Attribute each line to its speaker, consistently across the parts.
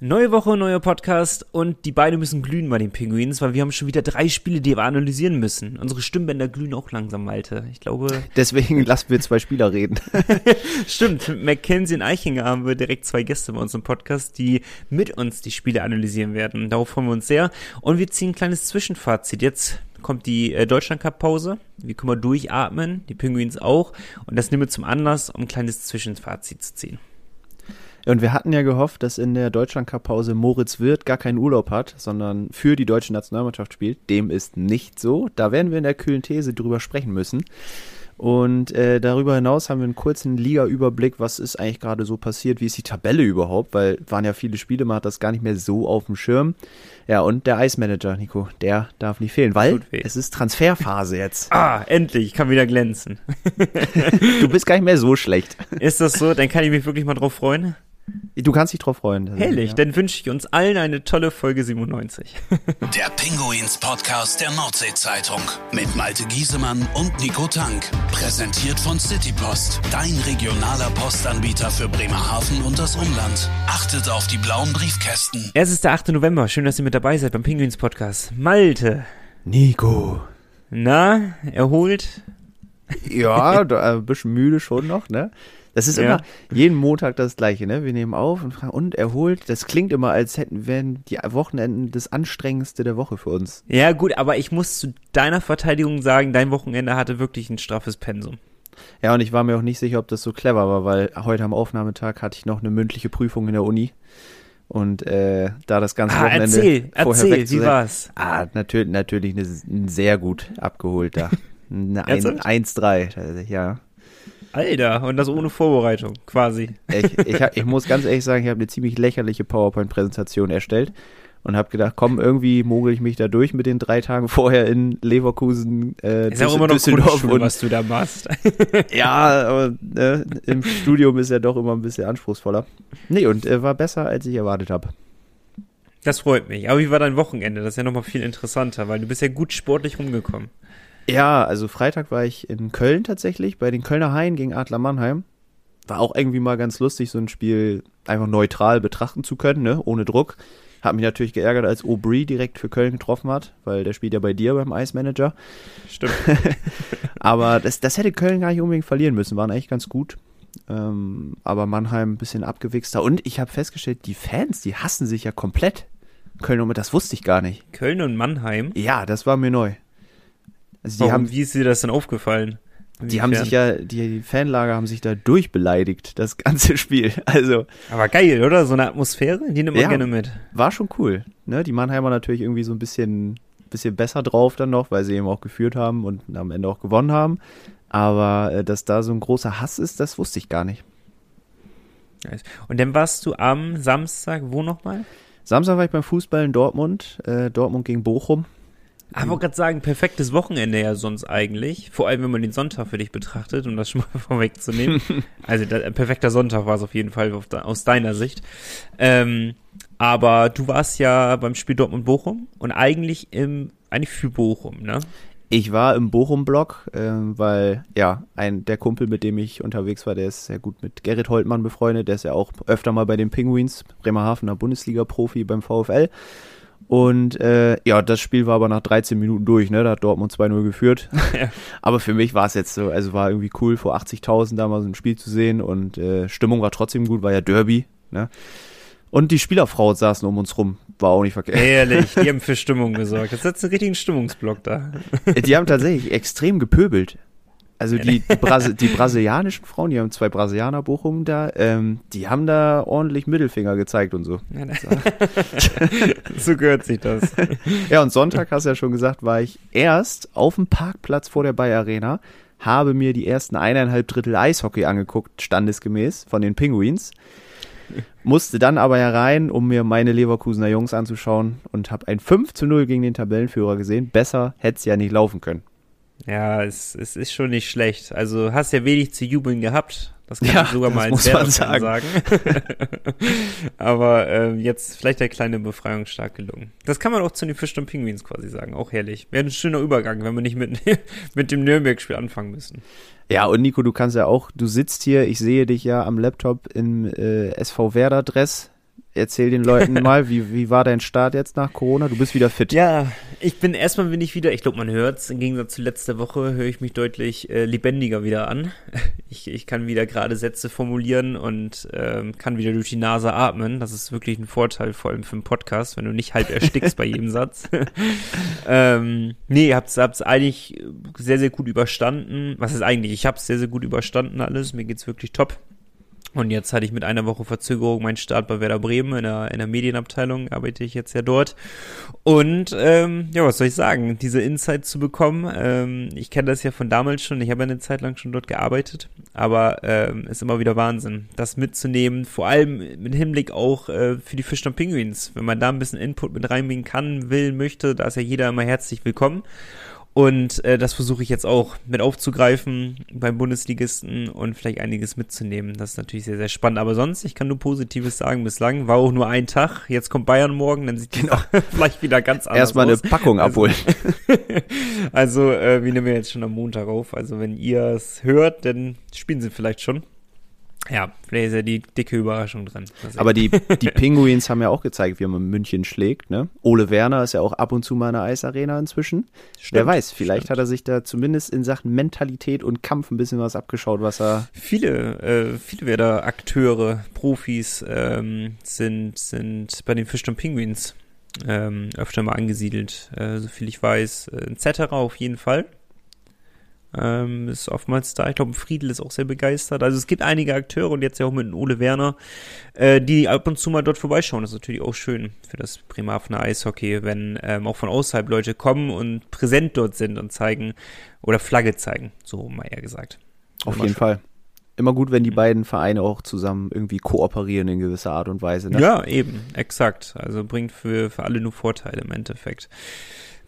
Speaker 1: Neue Woche, neuer Podcast und die Beine müssen glühen bei den Pinguins, weil wir haben schon wieder drei Spiele, die wir analysieren müssen. Unsere Stimmbänder glühen auch langsam, Malte. Ich glaube.
Speaker 2: Deswegen lassen wir zwei Spieler reden.
Speaker 1: Stimmt, Mackenzie und Eichinger haben wir direkt zwei Gäste bei unserem Podcast, die mit uns die Spiele analysieren werden. Darauf freuen wir uns sehr. Und wir ziehen ein kleines Zwischenfazit. Jetzt kommt die äh, Deutschland Cup Pause. Wir können mal durchatmen, die Pinguins auch. Und das nehmen wir zum Anlass, um ein kleines Zwischenfazit zu ziehen.
Speaker 2: Und wir hatten ja gehofft, dass in der Deutschland-Cup-Pause Moritz Wirth gar keinen Urlaub hat, sondern für die deutsche Nationalmannschaft spielt. Dem ist nicht so. Da werden wir in der kühlen These drüber sprechen müssen. Und äh, darüber hinaus haben wir einen kurzen Liga-Überblick, was ist eigentlich gerade so passiert, wie ist die Tabelle überhaupt, weil waren ja viele Spiele, man hat das gar nicht mehr so auf dem Schirm. Ja, und der Eismanager, Nico, der darf nicht fehlen, weil es ist Transferphase jetzt.
Speaker 1: ah, endlich, ich kann wieder glänzen.
Speaker 2: du bist gar nicht mehr so schlecht.
Speaker 1: Ist das so? Dann kann ich mich wirklich mal drauf freuen.
Speaker 2: Du kannst dich drauf freuen.
Speaker 1: Herrlich, ja. dann wünsche ich uns allen eine tolle Folge 97.
Speaker 3: Der Pinguins Podcast der Nordsee-Zeitung mit Malte Giesemann und Nico Tank. Präsentiert von Citypost, dein regionaler Postanbieter für Bremerhaven und das Umland. Achtet auf die blauen Briefkästen.
Speaker 1: Es ist der 8. November. Schön, dass ihr mit dabei seid beim Pinguins Podcast. Malte.
Speaker 2: Nico.
Speaker 1: Na, erholt?
Speaker 2: Ja, ein bisschen müde schon noch, ne? Das ist ja. immer jeden Montag das Gleiche, ne? Wir nehmen auf und fragen, und erholt. Das klingt immer, als hätten wären die Wochenenden das anstrengendste der Woche für uns.
Speaker 1: Ja, gut, aber ich muss zu deiner Verteidigung sagen, dein Wochenende hatte wirklich ein straffes Pensum.
Speaker 2: Ja, und ich war mir auch nicht sicher, ob das so clever war, weil heute am Aufnahmetag hatte ich noch eine mündliche Prüfung in der Uni. Und äh, da das ganze
Speaker 1: ah,
Speaker 2: Wochenende
Speaker 1: erzähl, vorher erzähl, weg wie sein, war's?
Speaker 2: Ah, natürlich, natürlich eine, ein sehr gut abgeholter. Eine 1-3, ja.
Speaker 1: Alter, und das ohne Vorbereitung, quasi.
Speaker 2: Ich, ich, ich muss ganz ehrlich sagen, ich habe eine ziemlich lächerliche PowerPoint-Präsentation erstellt und habe gedacht, komm, irgendwie mogel ich mich da durch mit den drei Tagen vorher in Leverkusen,
Speaker 1: äh, ist auch immer noch Düsseldorf und was du da machst.
Speaker 2: ja, aber äh, im Studium ist ja doch immer ein bisschen anspruchsvoller. Nee, und äh, war besser, als ich erwartet habe.
Speaker 1: Das freut mich. Aber wie war dein Wochenende? Das ist ja nochmal viel interessanter, weil du bist ja gut sportlich rumgekommen.
Speaker 2: Ja, also Freitag war ich in Köln tatsächlich, bei den Kölner Haien gegen Adler Mannheim. War auch irgendwie mal ganz lustig, so ein Spiel einfach neutral betrachten zu können, ne? ohne Druck. Hat mich natürlich geärgert, als Aubry direkt für Köln getroffen hat, weil der spielt ja bei dir beim Ice Manager.
Speaker 1: Stimmt.
Speaker 2: aber das, das hätte Köln gar nicht unbedingt verlieren müssen, waren eigentlich ganz gut. Ähm, aber Mannheim ein bisschen abgewichster. Und ich habe festgestellt, die Fans, die hassen sich ja komplett. Köln und das wusste ich gar nicht.
Speaker 1: Köln und Mannheim?
Speaker 2: Ja, das war mir neu.
Speaker 1: Also die Warum, haben, wie ist dir das denn aufgefallen?
Speaker 2: Die haben sich ja, die Fanlager haben sich da durchbeleidigt, das ganze Spiel. Also.
Speaker 1: Aber geil, oder? So eine Atmosphäre, die nimmt man ja, gerne mit.
Speaker 2: War schon cool. Ne? Die Mannheimer natürlich irgendwie so ein bisschen, bisschen besser drauf dann noch, weil sie eben auch geführt haben und am Ende auch gewonnen haben. Aber äh, dass da so ein großer Hass ist, das wusste ich gar nicht.
Speaker 1: Und dann warst du am Samstag wo nochmal?
Speaker 2: Samstag war ich beim Fußball in Dortmund, äh, Dortmund gegen Bochum.
Speaker 1: Ich wollte gerade sagen, perfektes Wochenende ja sonst eigentlich. Vor allem, wenn man den Sonntag für dich betrachtet, um das schon mal vorwegzunehmen. also, da, ein perfekter Sonntag war es auf jeden Fall aus deiner Sicht. Ähm, aber du warst ja beim Spiel Dortmund-Bochum und eigentlich im, eigentlich für Bochum, ne?
Speaker 2: Ich war im Bochum-Blog, äh, weil, ja, ein, der Kumpel, mit dem ich unterwegs war, der ist sehr gut mit Gerrit Holtmann befreundet. Der ist ja auch öfter mal bei den Penguins, Bremerhavener Bundesliga-Profi beim VfL. Und äh, ja, das Spiel war aber nach 13 Minuten durch, ne? Da hat Dortmund 2-0 geführt. Ja. aber für mich war es jetzt so, also war irgendwie cool, vor 80.000 da mal so ein Spiel zu sehen und äh, Stimmung war trotzdem gut, war ja Derby, ne? Und die Spielerfrau saßen um uns rum, war auch nicht verkehrt.
Speaker 1: Ehrlich, die haben für Stimmung gesorgt. Jetzt setzt einen richtigen Stimmungsblock da.
Speaker 2: Die haben tatsächlich extrem gepöbelt. Also die, die, Brasi die, brasilianischen Frauen, die haben zwei Brasilianer Bochum da, ähm, die haben da ordentlich Mittelfinger gezeigt und so.
Speaker 1: so gehört sich das.
Speaker 2: Ja, und Sonntag, hast du ja schon gesagt, war ich erst auf dem Parkplatz vor der Bayer Arena, habe mir die ersten eineinhalb Drittel Eishockey angeguckt, standesgemäß, von den Penguins. Musste dann aber herein, um mir meine Leverkusener Jungs anzuschauen und habe ein 5 zu 0 gegen den Tabellenführer gesehen. Besser hätte es ja nicht laufen können.
Speaker 1: Ja, es, es ist schon nicht schlecht. Also hast ja wenig zu jubeln gehabt. Das kann
Speaker 2: ja,
Speaker 1: ich sogar mal
Speaker 2: als man sagen. sagen.
Speaker 1: Aber äh, jetzt vielleicht der kleine Befreiung stark gelungen. Das kann man auch zu den Fisch und Pinguins quasi sagen. Auch herrlich. Wäre ein schöner Übergang, wenn wir nicht mit, mit dem Nürnberg-Spiel anfangen müssen.
Speaker 2: Ja, und Nico, du kannst ja auch, du sitzt hier, ich sehe dich ja am Laptop im äh, SV Werder-Dress erzähl den Leuten mal, wie, wie war dein Start jetzt nach Corona? Du bist wieder fit.
Speaker 1: Ja, ich bin erstmal bin ich wieder, ich glaube, man hört es, im Gegensatz zu letzter Woche höre ich mich deutlich äh, lebendiger wieder an. Ich, ich kann wieder gerade Sätze formulieren und ähm, kann wieder durch die Nase atmen. Das ist wirklich ein Vorteil, vor allem für einen Podcast, wenn du nicht halb erstickst bei jedem Satz. ähm, nee, hab's, hab's eigentlich sehr, sehr gut überstanden. Was ist eigentlich? Ich hab's sehr, sehr gut überstanden alles. Mir geht's wirklich top. Und jetzt hatte ich mit einer Woche Verzögerung meinen Start bei Werder Bremen in der, in der Medienabteilung, arbeite ich jetzt ja dort. Und ähm, ja, was soll ich sagen, diese Insight zu bekommen, ähm, ich kenne das ja von damals schon, ich habe eine Zeit lang schon dort gearbeitet, aber ähm, ist immer wieder Wahnsinn, das mitzunehmen, vor allem mit Hinblick auch äh, für die Fisch und Penguins. Wenn man da ein bisschen Input mit reinbringen kann, will, möchte, da ist ja jeder immer herzlich willkommen. Und äh, das versuche ich jetzt auch mit aufzugreifen beim Bundesligisten und vielleicht einiges mitzunehmen. Das ist natürlich sehr, sehr spannend. Aber sonst, ich kann nur Positives sagen bislang. War auch nur ein Tag. Jetzt kommt Bayern morgen, dann sieht die genau. vielleicht wieder ganz anders
Speaker 2: Erstmal
Speaker 1: aus.
Speaker 2: eine Packung
Speaker 1: also,
Speaker 2: abholen.
Speaker 1: also, äh, wir nehmen jetzt schon am Montag auf. Also, wenn ihr es hört, dann spielen sie vielleicht schon. Ja, vielleicht ist ja die dicke Überraschung drin.
Speaker 2: Aber die, die Penguins haben ja auch gezeigt, wie man München schlägt. Ne? Ole Werner ist ja auch ab und zu mal in der Eisarena inzwischen. Stimmt, Wer weiß, vielleicht stimmt. hat er sich da zumindest in Sachen Mentalität und Kampf ein bisschen was abgeschaut, was er.
Speaker 1: Viele, äh, viele Werder Akteure, Profis ähm, sind, sind bei den Fisch und Penguins ähm, öfter mal angesiedelt. Äh, so viel ich weiß, äh, etc. auf jeden Fall. Ähm, ist oftmals da. Ich glaube, Friedel ist auch sehr begeistert. Also es gibt einige Akteure und jetzt ja auch mit Ole Werner, äh, die ab und zu mal dort vorbeischauen. Das ist natürlich auch schön für das Bremerhavener Eishockey, wenn ähm, auch von außerhalb Leute kommen und präsent dort sind und zeigen oder Flagge zeigen, so mal eher gesagt.
Speaker 2: Auf jeden schön. Fall. Immer gut, wenn die mhm. beiden Vereine auch zusammen irgendwie kooperieren in gewisser Art und Weise. Ne?
Speaker 1: Ja, eben, exakt. Also bringt für, für alle nur Vorteile im Endeffekt.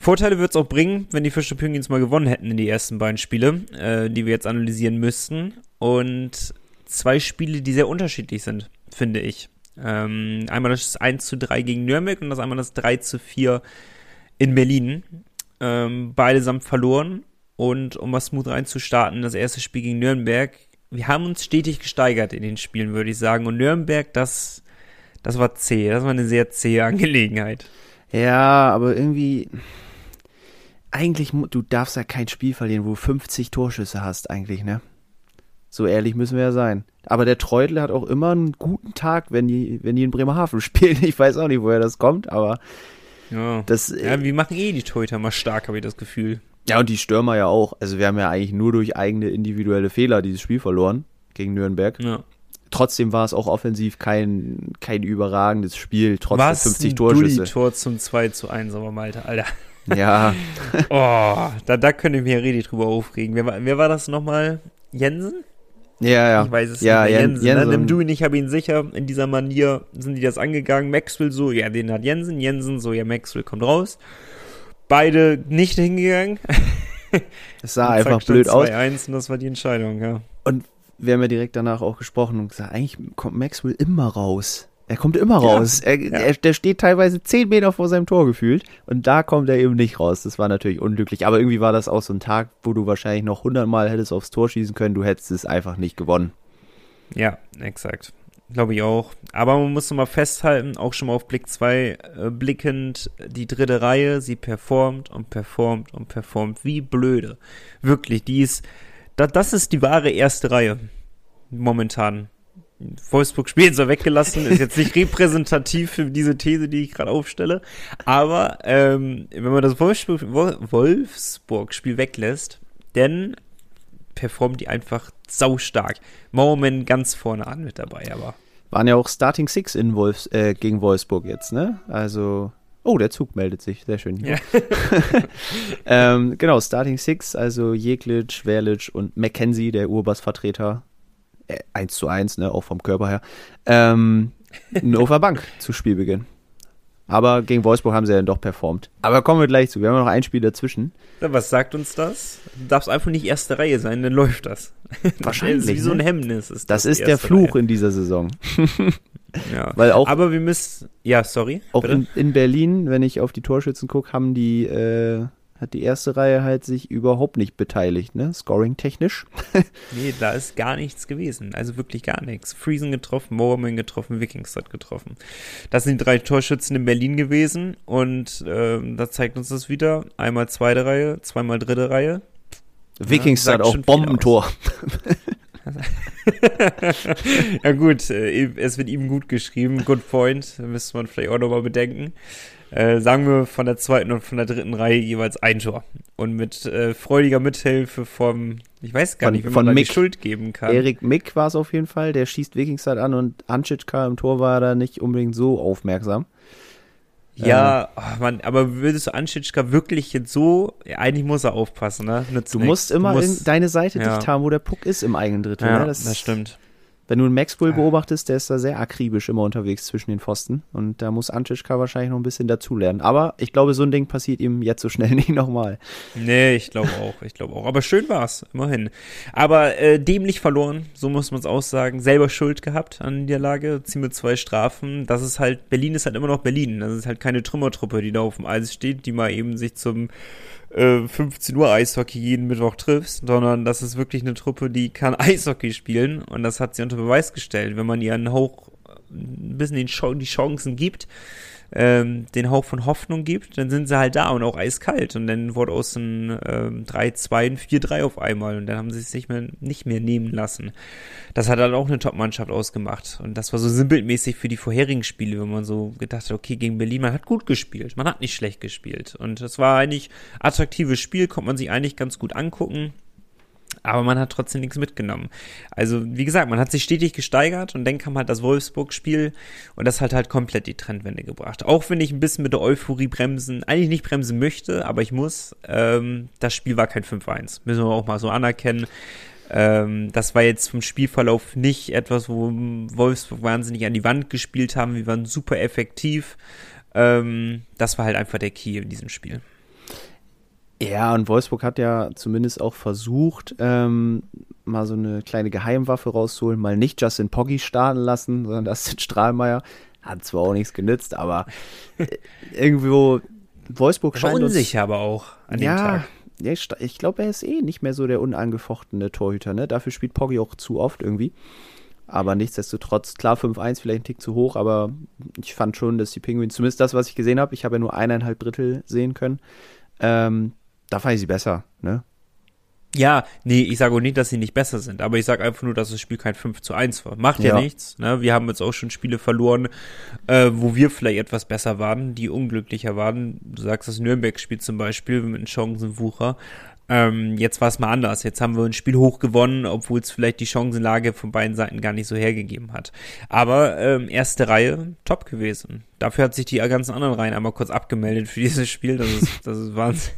Speaker 1: Vorteile wird es auch bringen, wenn die Fische Penguins mal gewonnen hätten in die ersten beiden Spiele, äh, die wir jetzt analysieren müssten. Und zwei Spiele, die sehr unterschiedlich sind, finde ich. Ähm, einmal das 1 zu 3 gegen Nürnberg und das einmal das 3 zu 4 in Berlin. Ähm, beide samt verloren. Und um mal smooth reinzustarten, das erste Spiel gegen Nürnberg. Wir haben uns stetig gesteigert in den Spielen, würde ich sagen. Und Nürnberg, das, das war zäh. Das war eine sehr zähe Angelegenheit.
Speaker 2: Ja, aber irgendwie, eigentlich, du darfst ja kein Spiel verlieren, wo du 50 Torschüsse hast, eigentlich, ne? So ehrlich müssen wir ja sein. Aber der Treutel hat auch immer einen guten Tag, wenn die, wenn die in Bremerhaven spielen. Ich weiß auch nicht, woher das kommt, aber
Speaker 1: ja. das. Ja, äh, wir machen eh die Torhüter mal stark, habe ich das Gefühl.
Speaker 2: Ja, und die Stürmer ja auch. Also wir haben ja eigentlich nur durch eigene individuelle Fehler dieses Spiel verloren gegen Nürnberg. Ja. Trotzdem war es auch offensiv kein, kein überragendes Spiel, trotz Was der 50 Torschüsse.
Speaker 1: Was Tor zum 2 zu 1, aber Malte, Alter.
Speaker 2: Ja.
Speaker 1: oh, da, da könnte ich mich ja richtig drüber aufregen. Wer, war, wer war das nochmal? Jensen?
Speaker 2: Ja, ja.
Speaker 1: Ich weiß es
Speaker 2: ja,
Speaker 1: nicht.
Speaker 2: Jen,
Speaker 1: Jensen, Jensen. Ne? Nimm du ihn, ich habe ihn sicher. In dieser Manier sind die das angegangen. Maxwell so, ja, den hat Jensen. Jensen so, ja, Maxwell kommt raus. Beide nicht hingegangen.
Speaker 2: Es sah einfach blöd aus. 2-1
Speaker 1: und das war die Entscheidung, ja.
Speaker 2: Und wir haben ja direkt danach auch gesprochen und gesagt, eigentlich kommt Maxwell immer raus. Er kommt immer raus. Ja, er, ja. er, der steht teilweise zehn Meter vor seinem Tor gefühlt und da kommt er eben nicht raus. Das war natürlich unglücklich. Aber irgendwie war das auch so ein Tag, wo du wahrscheinlich noch hundertmal hättest aufs Tor schießen können. Du hättest es einfach nicht gewonnen.
Speaker 1: Ja, exakt. Glaube ich auch. Aber man muss nochmal festhalten, auch schon mal auf Blick 2 äh, blickend, die dritte Reihe, sie performt und performt und performt wie blöde. Wirklich, die ist, da, das ist die wahre erste Reihe momentan. Wolfsburg spielen so weggelassen, ist jetzt nicht repräsentativ für diese These, die ich gerade aufstelle. Aber ähm, wenn man das Wolfsburg-Spiel weglässt, dann performt die einfach saustark. Moment ganz vorne an mit dabei, aber.
Speaker 2: Waren ja auch Starting Six in Wolfs, äh, gegen Wolfsburg jetzt, ne? Also. Oh, der Zug meldet sich, sehr schön. Ja. ähm, genau, Starting Six, also Jeklic, Verlic und Mackenzie, der Urbass-Vertreter, äh, 1 zu 1, ne, auch vom Körper her, ähm, nur auf der Bank zu Spielbeginn. Aber gegen Wolfsburg haben sie ja dann doch performt. Aber kommen wir gleich zu. Wir haben noch ein Spiel dazwischen.
Speaker 1: Ja, was sagt uns das? Du darfst einfach nicht erste Reihe sein, dann läuft das.
Speaker 2: Wahrscheinlich.
Speaker 1: Das ist wie so ein ne? Hemmnis.
Speaker 2: Ist das, das ist der Fluch Reihe. in dieser Saison.
Speaker 1: ja. Weil auch, Aber wir müssen. Ja, sorry.
Speaker 2: Auch in, in, Berlin, wenn ich auf die Torschützen gucke, haben die, äh, hat die erste Reihe halt sich überhaupt nicht beteiligt, ne? Scoring-technisch.
Speaker 1: nee, da ist gar nichts gewesen. Also wirklich gar nichts. Friesen getroffen, Moorman getroffen, Wikingstad getroffen. Das sind die drei Torschützen in Berlin gewesen und ähm, da zeigt uns das wieder. Einmal zweite Reihe, zweimal dritte Reihe.
Speaker 2: Wikingstad ja, auch Bombentor.
Speaker 1: ja gut, äh, es wird ihm gut geschrieben. Good point. Müsste man vielleicht auch nochmal bedenken. Äh, sagen wir von der zweiten und von der dritten Reihe jeweils ein Tor. Und mit äh, freudiger Mithilfe vom, ich weiß gar
Speaker 2: von,
Speaker 1: nicht, wie
Speaker 2: man Mick,
Speaker 1: die Schuld geben kann.
Speaker 2: Erik Mick war es auf jeden Fall, der schießt Wikingstad an und Anschitschka im Tor war da nicht unbedingt so aufmerksam.
Speaker 1: Ja, ähm, oh Mann, aber würdest du Anschitschka wirklich jetzt so, ja, eigentlich muss er aufpassen, ne?
Speaker 2: Nützt du musst immer du musst, deine Seite ja. dicht haben, wo der Puck ist im eigenen Drittel.
Speaker 1: Ja,
Speaker 2: ne?
Speaker 1: das, das stimmt.
Speaker 2: Wenn du einen Maxwell beobachtest, der ist da sehr akribisch immer unterwegs zwischen den Pfosten. Und da muss Antischka wahrscheinlich noch ein bisschen dazulernen. Aber ich glaube, so ein Ding passiert ihm jetzt so schnell nicht nochmal.
Speaker 1: Nee, ich glaube auch. Ich glaube auch. Aber schön war's, immerhin. Aber äh, dämlich verloren, so muss man es auch sagen. Selber Schuld gehabt an der Niederlage. Ziehen wir zwei Strafen. Das ist halt, Berlin ist halt immer noch Berlin. Das ist halt keine Trümmertruppe, die da auf dem Eis steht, die mal eben sich zum 15 äh, Uhr Eishockey jeden Mittwoch triffst, sondern das ist wirklich eine Truppe, die kann Eishockey spielen und das hat sie unter Beweis gestellt. Wenn man ihr einen Hauch, ein bisschen die Chancen gibt, ähm, den Hauch von Hoffnung gibt, dann sind sie halt da und auch eiskalt. Und dann wurde aus einem ähm, 3-2 ein 4-3 auf einmal und dann haben sie es nicht mehr, nicht mehr nehmen lassen. Das hat dann auch eine Top-Mannschaft ausgemacht. Und das war so sinnbildmäßig für die vorherigen Spiele, wenn man so gedacht hat, okay, gegen Berlin, man hat gut gespielt, man hat nicht schlecht gespielt. Und das war eigentlich attraktives Spiel, konnte man sich eigentlich ganz gut angucken aber man hat trotzdem nichts mitgenommen. Also, wie gesagt, man hat sich stetig gesteigert und dann kam halt das Wolfsburg-Spiel und das hat halt komplett die Trendwende gebracht. Auch wenn ich ein bisschen mit der Euphorie bremsen, eigentlich nicht bremsen möchte, aber ich muss, ähm, das Spiel war kein 5-1. Müssen wir auch mal so anerkennen. Ähm, das war jetzt vom Spielverlauf nicht etwas, wo Wolfsburg wahnsinnig an die Wand gespielt haben. Wir waren super effektiv. Ähm, das war halt einfach der Key in diesem Spiel.
Speaker 2: Ja, und Wolfsburg hat ja zumindest auch versucht, ähm, mal so eine kleine Geheimwaffe rauszuholen, mal nicht Justin Poggi starten lassen, sondern Dustin Strahlmeier. Hat zwar auch nichts genützt, aber äh, irgendwo Wolfsburg
Speaker 1: scheint war unsicher aber auch
Speaker 2: an ja, dem Tag. Ja, ich, ich glaube, er ist eh nicht mehr so der unangefochtene Torhüter, ne? Dafür spielt Poggi auch zu oft irgendwie. Aber nichtsdestotrotz, klar, 5-1 vielleicht ein Tick zu hoch, aber ich fand schon, dass die Penguins, zumindest das, was ich gesehen habe, ich habe ja nur eineinhalb Drittel sehen können, ähm, da fand ich sie besser, ne?
Speaker 1: Ja, nee, ich sage auch nicht, dass sie nicht besser sind, aber ich sage einfach nur, dass das Spiel kein 5 zu 1 war. Macht ja, ja nichts, ne? Wir haben jetzt auch schon Spiele verloren, äh, wo wir vielleicht etwas besser waren, die unglücklicher waren. Du sagst das Nürnberg-Spiel zum Beispiel mit einem Chancenwucher. Ähm, jetzt war es mal anders. Jetzt haben wir ein Spiel hoch gewonnen, obwohl es vielleicht die Chancenlage von beiden Seiten gar nicht so hergegeben hat. Aber ähm, erste Reihe top gewesen. Dafür hat sich die ganzen anderen Reihen einmal kurz abgemeldet für dieses Spiel. Das ist, das ist Wahnsinn.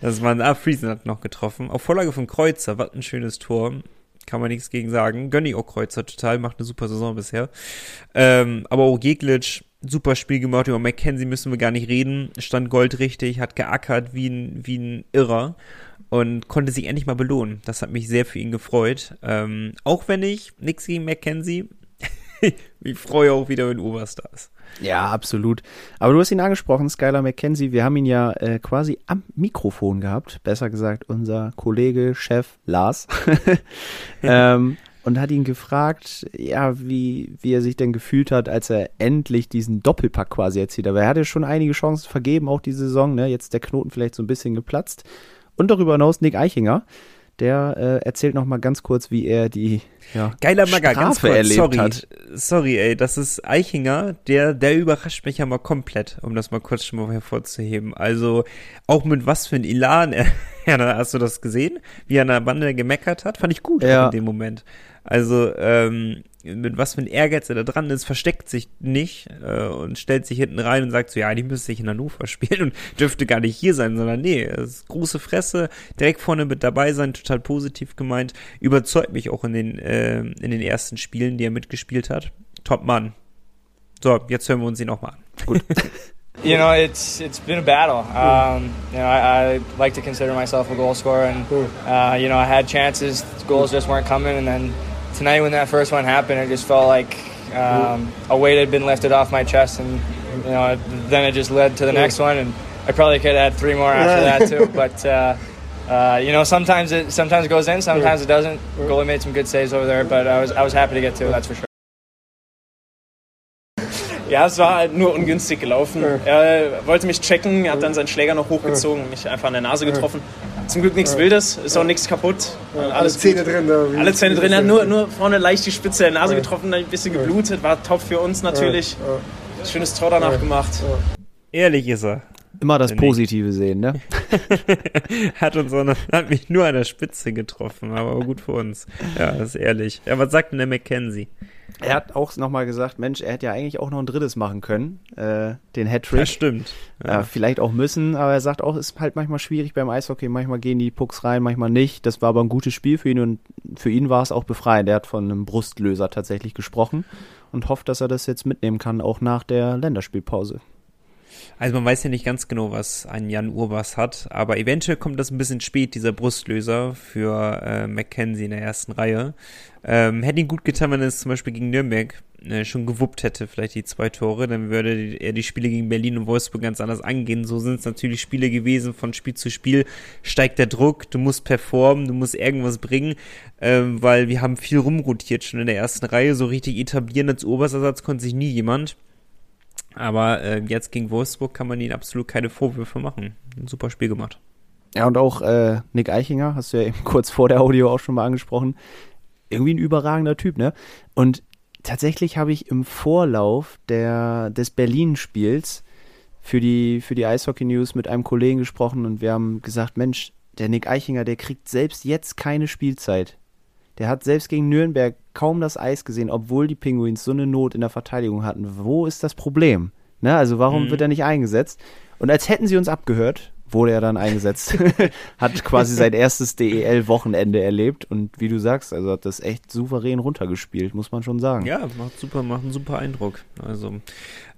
Speaker 1: Das war ein, ah, Friesen hat noch getroffen. Auf Vorlage von Kreuzer, was ein schönes Tor. Kann man nichts gegen sagen. Gönny auch Kreuzer total, macht eine super Saison bisher. Ähm, aber auch Jeglitsch, super Spiel gemacht. Über McKenzie müssen wir gar nicht reden. Stand goldrichtig, hat geackert wie ein, wie ein Irrer und konnte sich endlich mal belohnen. Das hat mich sehr für ihn gefreut. Ähm, auch wenn ich nichts gegen McKenzie, ich freue auch wieder, wenn Oberstars. ist.
Speaker 2: Ja, absolut. Aber du hast ihn angesprochen, Skylar McKenzie. Wir haben ihn ja äh, quasi am Mikrofon gehabt. Besser gesagt, unser Kollege, Chef Lars. ähm, und hat ihn gefragt, ja, wie, wie er sich denn gefühlt hat, als er endlich diesen Doppelpack quasi erzielt. Aber er hatte schon einige Chancen vergeben, auch diese Saison. Ne? Jetzt der Knoten vielleicht so ein bisschen geplatzt. Und darüber hinaus Nick Eichinger. Der äh, erzählt noch mal ganz kurz, wie er die ja,
Speaker 1: Geiler Magger, ganz kurz, erlebt sorry, hat. Sorry, ey, das ist Eichinger, der, der überrascht mich ja mal komplett, um das mal kurz schon mal hervorzuheben. Also, auch mit was für ein Elan, ja, hast du das gesehen? Wie er an der Bande gemeckert hat? Fand ich gut ja. in dem Moment. Also, ähm, mit was für ein Ehrgeiz er da dran ist, versteckt sich nicht äh, und stellt sich hinten rein und sagt so, ja, die müsste ich in Hannover spielen und dürfte gar nicht hier sein, sondern nee, ist große Fresse, direkt vorne mit dabei sein, total positiv gemeint, überzeugt mich auch in den, äh, in den ersten Spielen, die er mitgespielt hat. Top Mann. So, jetzt hören wir uns ihn nochmal an. Gut.
Speaker 4: You know, it's it's been a battle. Um, you know, I, I, like to consider myself a goal scorer, and uh, you know, I had chances, goals just weren't coming, and then tonight when that first one happened, it just felt like um, a weight had been lifted off my chest, and you know, then it just led to the next one, and I probably could have had three more after that too. But uh, uh, you know, sometimes it sometimes it goes in, sometimes it doesn't. Goalie made some good saves over there, but I was I was happy to get two. That's for sure.
Speaker 5: Ja, es war halt nur ungünstig gelaufen. Er wollte mich checken, hat dann seinen Schläger noch hochgezogen und mich einfach an der Nase getroffen. Zum Glück nichts Wildes, ist auch nichts kaputt.
Speaker 6: Alle Zähne drin. Da,
Speaker 5: Alle Zähne drin, er hat nur, nur vorne leicht die Spitze der Nase getroffen, ein bisschen geblutet, war top für uns natürlich. Schönes Tor danach gemacht.
Speaker 1: Ehrlich ist er.
Speaker 2: Immer das. Positive sehen, ne?
Speaker 1: hat uns auch noch, hat mich nur an der Spitze getroffen, aber gut für uns. Ja, das ist ehrlich. Ja, was sagt denn der McKenzie?
Speaker 2: Er hat auch nochmal gesagt, Mensch, er hätte ja eigentlich auch noch ein drittes machen können, äh, den Hattrick.
Speaker 1: Das stimmt.
Speaker 2: Ja. vielleicht auch müssen, aber er sagt auch, es ist halt manchmal schwierig beim Eishockey. Manchmal gehen die Pucks rein, manchmal nicht. Das war aber ein gutes Spiel für ihn und für ihn war es auch befreiend. Er hat von einem Brustlöser tatsächlich gesprochen und hofft, dass er das jetzt mitnehmen kann, auch nach der Länderspielpause.
Speaker 1: Also man weiß ja nicht ganz genau, was ein Jan Urbas hat, aber eventuell kommt das ein bisschen spät, dieser Brustlöser für äh, McKenzie in der ersten Reihe. Ähm, hätte ihn gut getan, wenn er es zum Beispiel gegen Nürnberg äh, schon gewuppt hätte, vielleicht die zwei Tore, dann würde er die Spiele gegen Berlin und Wolfsburg ganz anders angehen. So sind es natürlich Spiele gewesen, von Spiel zu Spiel steigt der Druck, du musst performen, du musst irgendwas bringen, ähm, weil wir haben viel rumrotiert schon in der ersten Reihe, so richtig etablieren als Obersersatz konnte sich nie jemand. Aber äh, jetzt gegen Wolfsburg kann man ihnen absolut keine Vorwürfe machen. Ein super Spiel gemacht.
Speaker 2: Ja, und auch äh, Nick Eichinger, hast du ja eben kurz vor der Audio auch schon mal angesprochen. Irgendwie ein überragender Typ, ne? Und tatsächlich habe ich im Vorlauf der, des Berlin-Spiels für die, für die Eishockey News mit einem Kollegen gesprochen und wir haben gesagt, Mensch, der Nick Eichinger, der kriegt selbst jetzt keine Spielzeit. Der hat selbst gegen Nürnberg kaum das Eis gesehen, obwohl die Penguins so eine Not in der Verteidigung hatten. Wo ist das Problem? Ne, also warum
Speaker 1: Mhm.
Speaker 2: wird er nicht eingesetzt? Und als hätten sie uns abgehört, wurde er dann eingesetzt. hat quasi sein erstes DEL-Wochenende erlebt und wie du sagst, also hat das echt souverän runtergespielt, muss man schon sagen.
Speaker 1: Ja, macht super, macht einen super Eindruck. Also,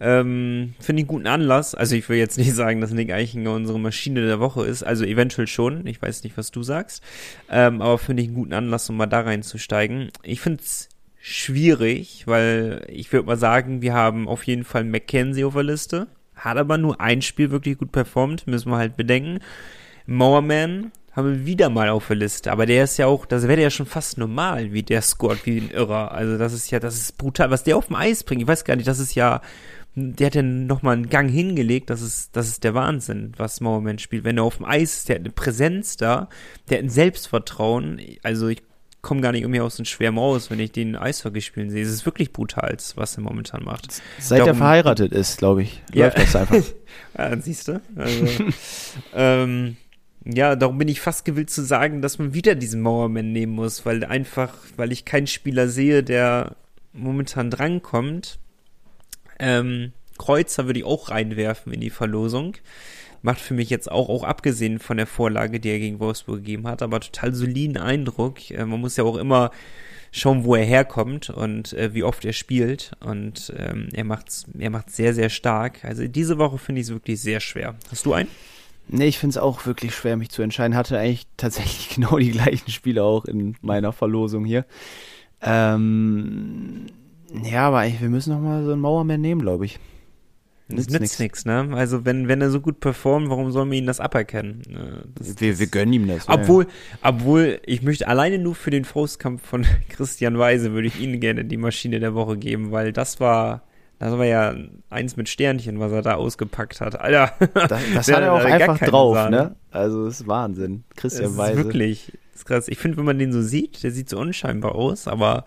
Speaker 1: ähm, finde ich einen guten Anlass. Also ich will jetzt nicht sagen, dass Nick Eichinger unsere Maschine der Woche ist. Also eventuell schon. Ich weiß nicht, was du sagst. Ähm, aber finde ich einen guten Anlass, um mal da reinzusteigen. Ich finde es schwierig, weil ich würde mal sagen, wir haben auf jeden Fall McKenzie auf der Liste. Hat aber nur ein Spiel wirklich gut performt, müssen wir halt bedenken. Mowerman haben wir wieder mal auf der Liste, aber der ist ja auch, das wäre ja schon fast normal, wie der scored, wie ein Irrer. Also das ist ja, das ist brutal, was der auf dem Eis bringt. Ich weiß gar nicht, das ist ja, der hat ja nochmal einen Gang hingelegt, das ist, das ist der Wahnsinn, was Mowerman spielt. Wenn er auf dem Eis ist, der hat eine Präsenz da, der hat ein Selbstvertrauen. Also ich komme gar nicht irgendwie aus dem Schwärm raus, wenn ich den Eishockey spielen sehe. Es ist wirklich brutal, was er momentan macht.
Speaker 2: Seit er
Speaker 1: Darum-
Speaker 2: verheiratet ist, glaube ich,
Speaker 1: Ja.
Speaker 2: läuft das einfach.
Speaker 1: Ja, siehst du? Also, ähm, ja, darum bin ich fast gewillt zu sagen, dass man wieder diesen Mauerman nehmen muss, weil einfach, weil ich keinen Spieler sehe, der momentan drankommt. Ähm, Kreuzer würde ich auch reinwerfen in die Verlosung. Macht für mich jetzt auch, auch abgesehen von der Vorlage, die er gegen Wolfsburg gegeben hat, aber total soliden Eindruck. Äh, man muss ja auch immer schauen, wo er herkommt und äh, wie oft er spielt. Und ähm, er macht's, er macht sehr, sehr stark. Also diese Woche finde ich es wirklich sehr schwer. Hast du einen?
Speaker 2: Nee, ich finde es auch wirklich schwer, mich zu entscheiden. Hatte eigentlich tatsächlich genau die gleichen Spiele auch in meiner Verlosung hier. Ähm, ja, aber wir müssen noch mal so einen Mauerman nehmen, glaube ich.
Speaker 1: Das
Speaker 2: Nützt
Speaker 1: nützt nichts, ne? Also wenn, wenn er so gut performt, warum sollen wir ihn das aberkennen? Äh, Das,
Speaker 2: Wir, wir gönnen ihm das. ja,
Speaker 1: Obwohl, obwohl, ich möchte alleine nur für den Faustkampf von Christian Weise würde ich Ihnen gerne die Maschine der Woche geben, weil das war, das war ja eins mit Sternchen, was er da ausgepackt hat. Alter.
Speaker 2: Das, das hat er auch einfach drauf,
Speaker 1: Sahne.
Speaker 2: ne? Also, das ist Wahnsinn. Christian
Speaker 1: Das ist
Speaker 2: Weise.
Speaker 1: wirklich das ist krass. Ich finde, wenn man den so sieht, der sieht so unscheinbar aus, aber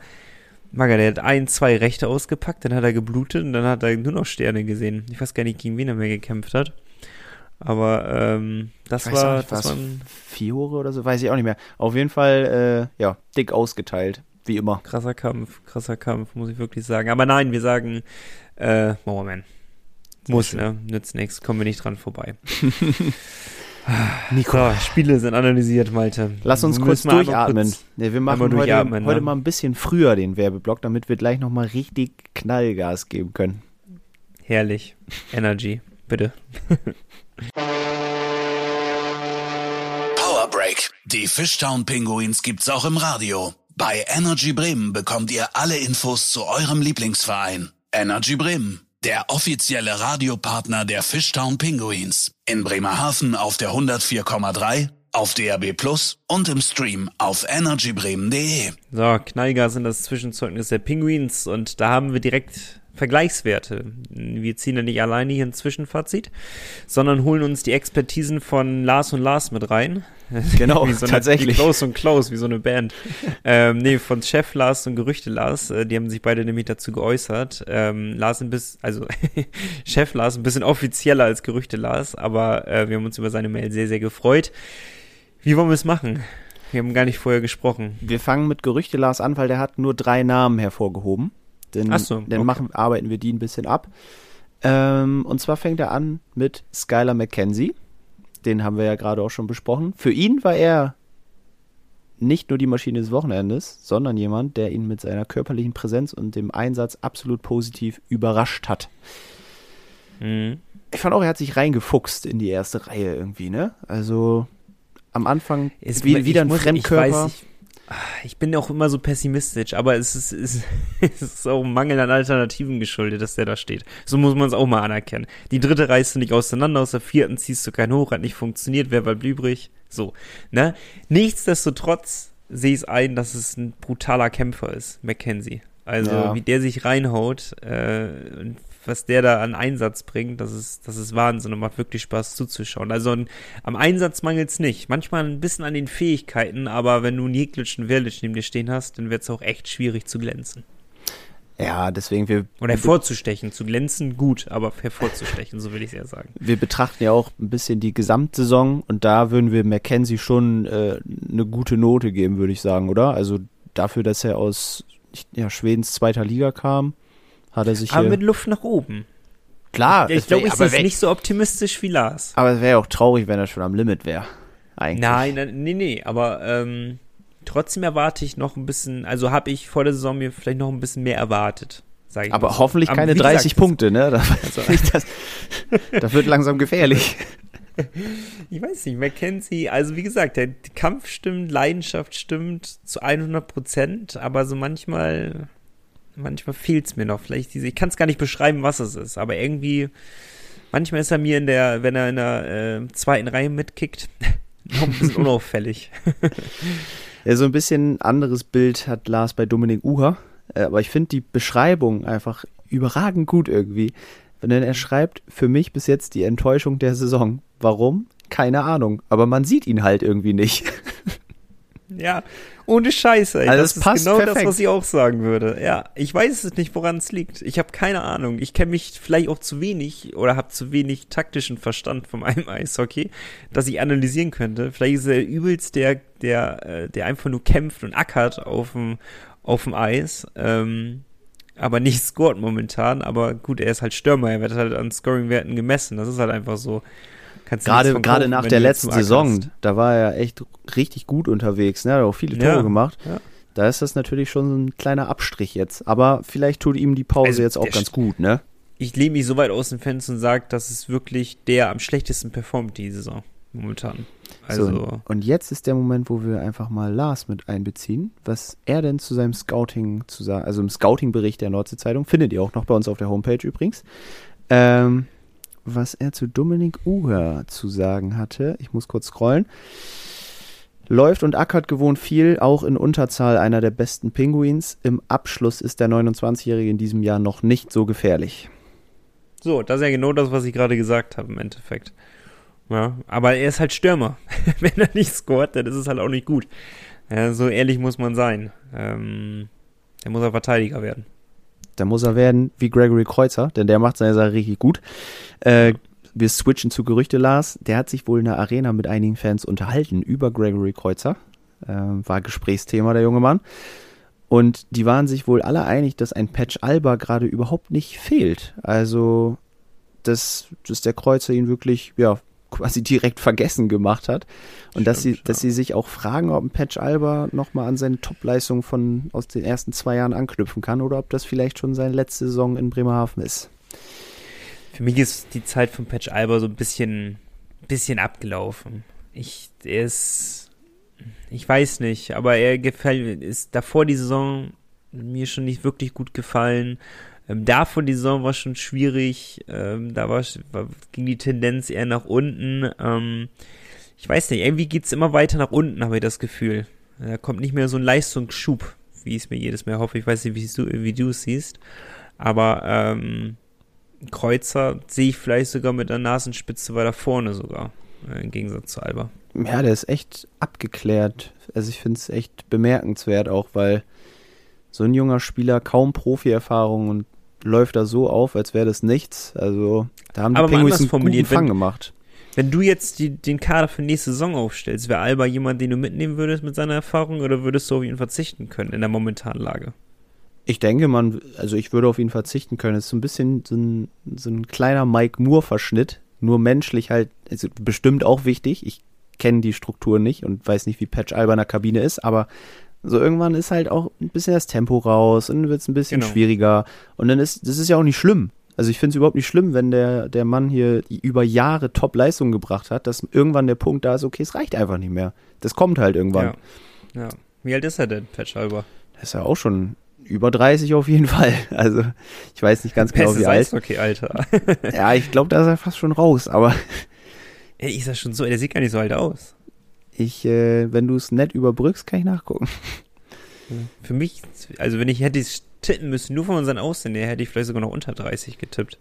Speaker 1: Maga, der hat ein, zwei Rechte ausgepackt, dann hat er geblutet und dann hat er nur noch Sterne gesehen. Ich weiß gar nicht, gegen wen er mehr gekämpft hat. Aber ähm, das
Speaker 2: weiß
Speaker 1: war,
Speaker 2: nicht,
Speaker 1: das
Speaker 2: war's
Speaker 1: war ein
Speaker 2: Fiore oder so, weiß ich auch nicht mehr. Auf jeden Fall, äh, ja, dick ausgeteilt, wie immer.
Speaker 1: krasser Kampf, krasser Kampf, muss ich wirklich sagen. Aber nein, wir sagen äh, Mauerman. Muss, ne? Nützt nichts, kommen wir nicht dran vorbei.
Speaker 2: Nico.
Speaker 1: So, Spiele sind analysiert, Malte.
Speaker 2: Lass uns
Speaker 1: Wir
Speaker 2: kurz durchatmen.
Speaker 1: kurz-
Speaker 2: ja, wir machen heute,
Speaker 1: durchatmen,
Speaker 2: heute
Speaker 1: ne?
Speaker 2: mal ein bisschen früher den Werbeblock, damit wir gleich nochmal richtig Knallgas geben können.
Speaker 1: Herrlich. Energy, bitte.
Speaker 3: Power Break. Die Fishtown Pinguins gibt's auch im Radio. Bei Energy Bremen bekommt ihr alle Infos zu eurem Lieblingsverein. Energy Bremen. Der offizielle Radiopartner der Fishtown Pinguins. In Bremerhaven auf der 104,3, auf DAB Plus und im Stream auf energybremen.de.
Speaker 1: So, Knallgas sind das Zwischenzeugnis der Pinguins und da haben wir direkt Vergleichswerte. Wir ziehen ja nicht alleine hier ein Zwischenfazit, sondern holen uns die Expertisen von Lars und Lars mit rein.
Speaker 2: Genau,
Speaker 1: so
Speaker 2: tatsächlich.
Speaker 1: Klaus und Klaus, wie so eine Band. ähm, nee, von Chef Lars und Gerüchte Lars, äh, die haben sich beide nämlich dazu geäußert. Ähm, Lars ein bisschen, also Chef Lars ein bisschen offizieller als Gerüchte Lars, aber äh, wir haben uns über seine Mail sehr, sehr gefreut. Wie wollen wir es machen? Wir haben gar nicht vorher gesprochen.
Speaker 2: Wir fangen mit Gerüchte Lars an, weil der hat nur drei Namen hervorgehoben. Dann,
Speaker 1: so,
Speaker 2: dann
Speaker 1: okay.
Speaker 2: machen, arbeiten wir die ein bisschen ab. Ähm, und zwar fängt er an mit Skylar McKenzie. Den haben wir ja gerade auch schon besprochen. Für ihn war er nicht nur die Maschine des Wochenendes, sondern jemand, der ihn mit seiner körperlichen Präsenz und dem Einsatz absolut positiv überrascht hat.
Speaker 1: Mhm.
Speaker 2: Ich fand auch, er hat sich reingefuchst in die erste Reihe irgendwie, ne? Also am Anfang
Speaker 1: Ist
Speaker 2: wie, wieder ein
Speaker 1: muss-
Speaker 2: Fremdkörper.
Speaker 1: Ich, weiß, ich, ich bin auch immer so pessimistisch, aber es ist, es ist, auch ein Mangel an Alternativen geschuldet, dass der da steht. So muss man es auch mal anerkennen. Die dritte reißt du nicht auseinander, aus der vierten ziehst du keinen hoch, hat nicht funktioniert, wer bleibt übrig? So, ne? Nichtsdestotrotz sehe ich es ein, dass es ein brutaler Kämpfer ist, Mackenzie. Also,
Speaker 2: Ja.
Speaker 1: wie der sich reinhaut, äh, und was der da an Einsatz bringt, das ist, das ist Wahnsinn und macht wirklich Spaß zuzuschauen. Also an, am Einsatz mangelt's nicht. Manchmal ein bisschen an den Fähigkeiten, aber wenn du einen und Verlic neben dir stehen hast, dann wird's auch echt schwierig zu glänzen.
Speaker 2: Ja, deswegen wir
Speaker 1: Oder hervorzustechen. Zu glänzen gut, aber hervorzustechen, so will ich eher sagen.
Speaker 2: wir betrachten ja auch ein bisschen die Gesamtsaison und da würden wir Mackenzie schon äh, eine gute Note geben, würde ich sagen, oder? Also dafür, dass er aus ja, Schwedens zweiter Liga kam, hat er sich
Speaker 1: Aber mit Luft nach oben.
Speaker 2: klar,
Speaker 1: Ich
Speaker 2: es
Speaker 1: glaube, ich sehe nicht so optimistisch wie Lars.
Speaker 2: Aber es wäre ja auch traurig, wenn er schon am Limit wäre. Eigentlich.
Speaker 1: Nein, nein, nee, nee, aber ähm, trotzdem erwarte ich noch ein bisschen, also habe ich vor der Saison mir vielleicht noch ein bisschen mehr erwartet. Ich mal
Speaker 2: Aber
Speaker 1: so.
Speaker 2: hoffentlich
Speaker 1: Aber
Speaker 2: keine
Speaker 1: wie gesagt,
Speaker 2: 30 Punkte, ne? Das, nicht, das, das wird langsam gefährlich.
Speaker 1: Ich weiß nicht, Mackenzie, also wie gesagt, der Kampf stimmt, Leidenschaft stimmt zu 100 Prozent, aber so manchmal, manchmal fehlt's mir noch. Vielleicht diese, ich kann es gar nicht beschreiben, was es ist, aber irgendwie, manchmal ist er mir in der, wenn er in der äh, zweiten Reihe mitkickt, noch ein bisschen unauffällig.
Speaker 2: Ja, so ein bisschen anderes Bild hat Lars bei Dominik Uher. Äh, Aber ich finde die Beschreibung einfach überragend gut irgendwie. Wenn er schreibt, für mich bis jetzt die Enttäuschung der Saison. Warum? Keine Ahnung. Aber man sieht ihn halt irgendwie nicht.
Speaker 1: Ja, ohne Scheiße. Ey.
Speaker 2: Also
Speaker 1: das
Speaker 2: es
Speaker 1: ist genau das,
Speaker 2: perfekt.
Speaker 1: was ich auch sagen würde. Ja, ich weiß es nicht, woran es liegt. Ich habe keine Ahnung. Ich kenne mich vielleicht auch zu wenig oder habe zu wenig taktischen Verstand vom einem Eishockey, dass ich analysieren könnte. Vielleicht ist er übelst der, der, äh, der einfach nur kämpft und ackert auf dem, auf dem Eis. Ähm, aber nicht scored momentan. Aber gut, er ist halt Stürmer. Er wird halt an Scoring-Werten gemessen. Das ist halt einfach so. Kannst
Speaker 2: Gerade, gerade nach der letzten. Saison, da war er echt richtig gut unterwegs. Ne? Er hat auch viele Tore
Speaker 1: Ja,
Speaker 2: gemacht.
Speaker 1: ja.
Speaker 2: Da ist das natürlich schon ein kleiner Abstrich jetzt. Aber vielleicht tut ihm die Pause
Speaker 1: Also
Speaker 2: jetzt auch ganz gut, ne?
Speaker 1: ich lehne mich so weit aus dem Fenster und sage, das ist wirklich der am schlechtesten performt die Saison momentan. Also,
Speaker 2: So, und jetzt ist der Moment, wo wir einfach mal Lars mit einbeziehen, was er denn zu seinem Scouting zu sagen, also im Scouting-Bericht der Nordsee-Zeitung, findet ihr auch noch bei uns auf der Homepage übrigens, ähm, was er zu Dominik Uher zu sagen hatte. Ich muss kurz scrollen. Läuft und ackert gewohnt viel, auch in Unterzahl einer der besten Pinguins. Im Abschluss ist der 29-Jährige in diesem Jahr noch nicht so gefährlich.
Speaker 1: so, das ist ja genau das, was ich gerade gesagt habe im Endeffekt. Ja, aber er ist halt Stürmer. Wenn er nicht scoret, dann ist es halt auch nicht gut. Ja, so ehrlich muss man sein. Ähm, der muss er Verteidiger werden.
Speaker 2: Da muss er werden wie Gregory Kreuzer, denn der macht seine Sache richtig gut. Äh, wir switchen zu Gerüchte, Lars. Der hat sich wohl in der Arena mit einigen Fans unterhalten über Gregory Kreuzer. Äh, war Gesprächsthema, der junge Mann. Und die waren sich wohl alle einig, dass ein Patch Alba gerade überhaupt nicht fehlt. Also, dass, dass der Kreuzer ihn wirklich, ja, quasi direkt vergessen gemacht hat. Und dass sie,
Speaker 1: Stimmt,
Speaker 2: dass sie sich auch fragen, ob ein Patch Alba nochmal an seine Topleistung von aus den ersten zwei Jahren anknüpfen kann oder ob das vielleicht schon seine letzte Saison in Bremerhaven ist.
Speaker 1: Für mich ist die Zeit von Patch Alba so ein bisschen, bisschen abgelaufen. Ich, er ist, ich weiß nicht, aber er gefällt, ist davor die Saison mir schon nicht wirklich gut gefallen. Ähm, davon die Saison war schon schwierig. Ähm, da war, war, ging die Tendenz eher nach unten. Ähm, ich weiß nicht, irgendwie geht's immer weiter nach unten, habe ich das Gefühl. Da kommt nicht mehr so ein Leistungsschub, wie ich es mir jedes Mal hoffe. Ich weiß nicht, wie du, wie du es siehst. Aber ähm, Kreuzer sehe ich vielleicht sogar mit der Nasenspitze weiter vorne sogar, äh, im Gegensatz zu Alba.
Speaker 2: Ja, der ist echt abgeklärt. Also ich finde es echt bemerkenswert auch, weil so ein junger Spieler kaum Profi-Erfahrung und läuft da so auf, als wäre das nichts. Also da haben die
Speaker 1: Aber
Speaker 2: Penguins einen guten Fang
Speaker 1: wenn-
Speaker 2: gemacht.
Speaker 1: Wenn du jetzt die, den Kader für nächste Saison aufstellst, wäre Alba jemand, den du mitnehmen würdest mit seiner Erfahrung oder würdest du auf ihn verzichten können in der momentanen Lage?
Speaker 2: Ich denke, man, also ich würde auf ihn verzichten können. Es ist so ein bisschen so ein, so ein kleiner Mike Moore-Verschnitt. Nur menschlich halt, also bestimmt auch wichtig. Ich kenne die Struktur nicht und weiß nicht, wie Patch Alba in der Kabine ist, aber so irgendwann ist halt auch ein bisschen das Tempo raus und dann wird es ein bisschen
Speaker 1: Genau.
Speaker 2: schwieriger. Und dann ist, das ist ja auch nicht schlimm. Also ich finde es überhaupt nicht schlimm, wenn der, der Mann hier über Jahre Top-Leistung gebracht hat, dass irgendwann der Punkt da ist, okay, es reicht einfach nicht mehr. Das kommt halt irgendwann.
Speaker 1: Ja. ja. Wie alt ist er denn, Patch Alba?
Speaker 2: Das ist ja auch schon über 30 auf jeden Fall. Also ich weiß nicht ganz genau, wie alt.
Speaker 1: Eishockey, Alter.
Speaker 2: Ja, ich glaube, da ist er fast schon raus. Aber
Speaker 1: Ey, ist das schon so? Der sieht gar nicht so alt aus.
Speaker 2: Ich, äh, wenn du es nett überbrückst, kann ich nachgucken.
Speaker 1: Für mich, also wenn ich hätte es tippen müssen, nur von unseren Aussehen her, hätte ich vielleicht sogar noch unter 30 getippt.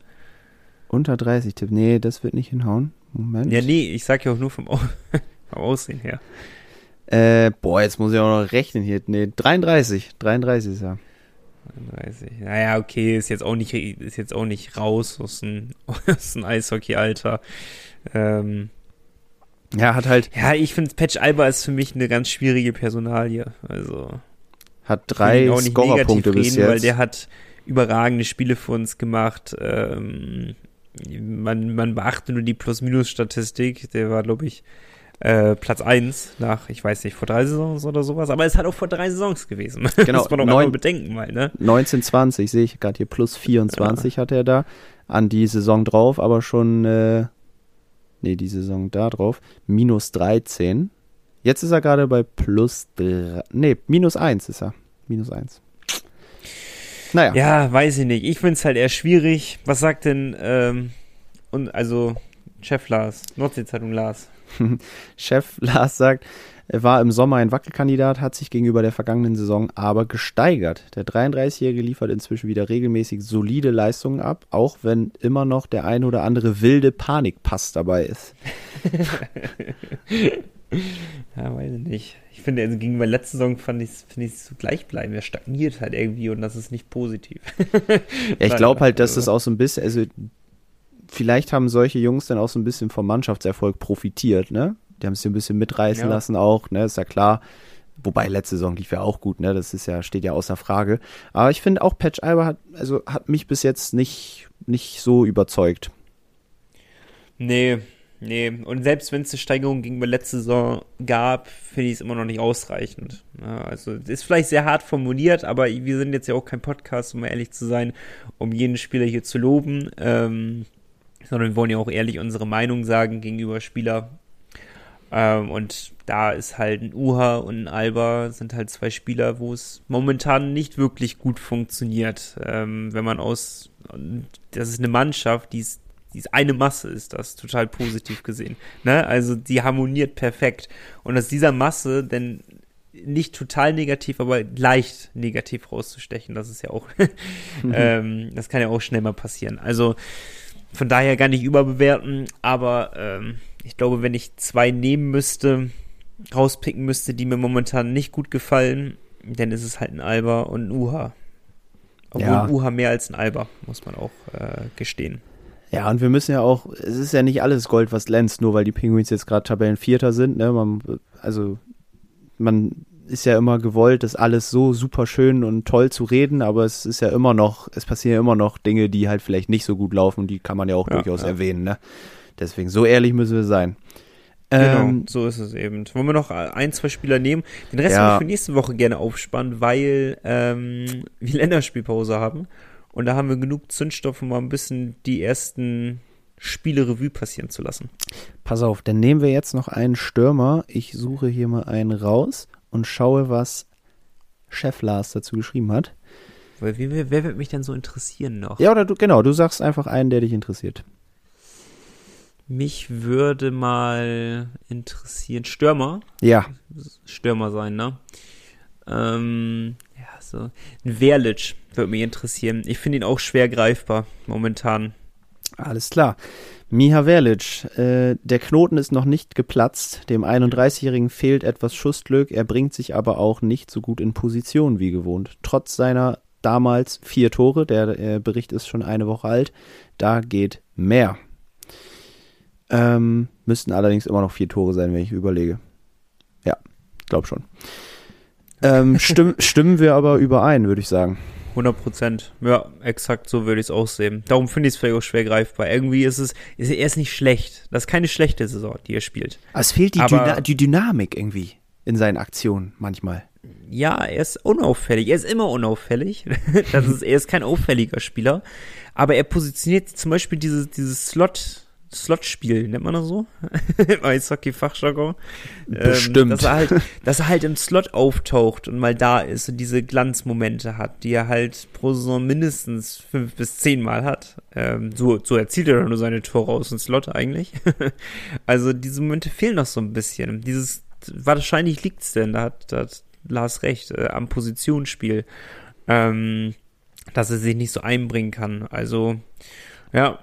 Speaker 2: Unter 30 Tipp. Nee, das wird nicht hinhauen. Moment.
Speaker 1: Ja, nee, ich sag ja auch nur vom, Au vom Aussehen her.
Speaker 2: Äh, boah, jetzt muss ich auch noch rechnen hier. Nee, 33. 33 ist er.
Speaker 1: 30. Naja, okay, ist jetzt auch nicht, ist jetzt auch nicht raus aus dem, aus dem Eishockey-Alter. Ähm,
Speaker 2: Ja, hat halt,
Speaker 1: ja, ich finde, Patch Alba ist für mich eine ganz schwierige Personalie. Also,
Speaker 2: hat drei
Speaker 1: auch
Speaker 2: Scorerpunkte bis
Speaker 1: reden, weil
Speaker 2: jetzt.
Speaker 1: der hat überragende Spiele für uns gemacht. Ähm, man, man beachte nur die Plus-Minus-Statistik. Der war, glaube ich, äh, Platz 1 nach, ich weiß nicht, vor drei Saisons oder sowas. Aber es hat auch vor drei Saisons gewesen.
Speaker 2: Genau,
Speaker 1: Muss man doch
Speaker 2: neun-
Speaker 1: bedenken mal, ne?
Speaker 2: 1920 sehe ich gerade hier plus 24 hat er da an die Saison drauf, aber schon äh, nee, die Saison da drauf minus 13. Jetzt ist er gerade bei plus drei, nee, minus 1 ist er. Minus 1. Naja,
Speaker 1: Ja, weiß ich nicht. Ich finde es halt eher schwierig. Was sagt denn, ähm, und also Chef Lars, Nordsee-Zeitung Lars?
Speaker 2: Chef Lars sagt, war im Sommer ein Wackelkandidat, hat sich gegenüber der vergangenen Saison aber gesteigert. Der 33-Jährige liefert inzwischen wieder regelmäßig solide Leistungen ab, auch wenn immer noch der ein oder andere wilde Panikpass dabei ist.
Speaker 1: Ja, weiß ich nicht. Ich finde, also gegenüber letzter Saison fand ich es find so gleichbleibend. Er stagniert halt irgendwie und das ist nicht positiv.
Speaker 2: Ja, ich glaube halt, dass das auch so ein bisschen, also vielleicht haben solche Jungs dann auch so ein bisschen vom Mannschaftserfolg profitiert, ne? Die haben es ein bisschen mitreißen
Speaker 1: Ja.
Speaker 2: lassen auch, ne? Ist ja klar. Wobei letzte Saison lief ja auch gut, ne? Das ist ja, steht ja außer Frage. Aber ich finde auch Patch Alba hat, also hat mich bis jetzt nicht, nicht so überzeugt.
Speaker 1: Nee, nee. Und selbst wenn es eine Steigerung gegenüber letzter Saison gab, finde ich es immer noch nicht ausreichend. Ja, also es ist vielleicht sehr hart formuliert, aber wir sind jetzt ja auch kein Podcast, um ehrlich zu sein, um jeden Spieler hier zu loben. Ähm, sondern wir wollen ja auch ehrlich unsere Meinung sagen gegenüber Spieler. Ähm, und da ist halt ein Uha und ein Alba sind halt zwei Spieler, wo es momentan nicht wirklich gut funktioniert. Ähm, wenn man aus, das ist eine Mannschaft, die ist, die ist eine Masse, ist das total positiv gesehen. Ne? Also die harmoniert perfekt. Und aus dieser Masse denn nicht total negativ, aber leicht negativ rauszustechen, das ist ja auch, ähm, das kann ja auch schnell mal passieren. Also von daher gar nicht überbewerten, aber ähm, ich glaube, wenn ich zwei nehmen müsste, rauspicken müsste, die mir momentan nicht gut gefallen, dann ist es halt ein Alba und ein Uha. Obwohl
Speaker 2: Ja.
Speaker 1: ein Uha mehr als ein Alba, muss man auch äh, gestehen.
Speaker 2: Ja, und wir müssen ja auch, es ist ja nicht alles Gold, was glänzt, nur weil die Penguins jetzt gerade Tabellenvierter sind, ne? Man, also, man ist ja immer gewollt, das alles so super schön und toll zu reden, aber es ist ja immer noch, es passieren ja immer noch Dinge, die halt vielleicht nicht so gut laufen die kann man ja auch
Speaker 1: Ja,
Speaker 2: durchaus
Speaker 1: ja.
Speaker 2: erwähnen, ne? Deswegen, so ehrlich müssen wir sein.
Speaker 1: Genau,
Speaker 2: Ähm,
Speaker 1: so ist es eben. Wollen wir noch ein, zwei Spieler nehmen? Den Rest
Speaker 2: Ja.
Speaker 1: würde ich für nächste Woche gerne aufspannen, weil ähm, wir Länderspielpause haben. Und da haben wir genug Zündstoff, um mal ein bisschen die ersten Spiele Revue passieren zu lassen.
Speaker 2: Pass auf, dann nehmen wir jetzt noch einen Stürmer. Ich suche hier mal einen raus und schaue, was Chef Lars dazu geschrieben hat.
Speaker 1: Weil wer, wer wird mich denn so interessieren noch?
Speaker 2: Ja, oder du, genau, du sagst einfach einen, der dich interessiert.
Speaker 1: Mich würde mal interessieren, Stürmer.
Speaker 2: Ja.
Speaker 1: Stürmer sein, ne? Ähm, ja, so. Ein würde mich interessieren. Ich finde ihn auch schwer greifbar momentan.
Speaker 2: Alles klar. Miha Verlic, äh, der Knoten ist noch nicht geplatzt. Dem 31-Jährigen fehlt etwas Schussglück. Er bringt sich aber auch nicht so gut in Position wie gewohnt. Trotz seiner damals vier Tore, der äh, Bericht ist schon eine Woche alt, da geht mehr. Ähm, müssten allerdings immer noch vier Tore sein, wenn ich überlege. Ja, glaub schon. Ähm, stimm, stimmen wir aber überein, würde ich sagen.
Speaker 1: 100 Prozent. Ja, exakt so würde ich es auch sehen. Darum finde ich es vielleicht auch schwer greifbar. Irgendwie ist es, ist, er ist nicht schlecht. Das ist keine schlechte Saison, die er spielt.
Speaker 2: Aber es fehlt die, Dyna die Dynamik irgendwie in seinen Aktionen manchmal.
Speaker 1: Ja, er ist unauffällig. Er ist immer unauffällig. das ist, er ist kein auffälliger Spieler. Aber er positioniert zum Beispiel dieses, dieses Slot, Slot-Spiel, nennt man das so? Im Eishockey-Fachjargon.
Speaker 2: Bestimmt.
Speaker 1: Ähm, dass, er halt, dass er halt im Slot auftaucht und mal da ist und diese Glanzmomente hat, die er halt pro Saison mindestens fünf bis zehn Mal hat. Ähm, so, so erzielt er dann nur seine Tore aus dem Slot eigentlich. also diese Momente fehlen noch so ein bisschen. Dieses, wahrscheinlich liegt's denn, da hat, da hat Lars recht, äh, am Positionsspiel. Ähm, dass er sich nicht so einbringen kann. Also, ja,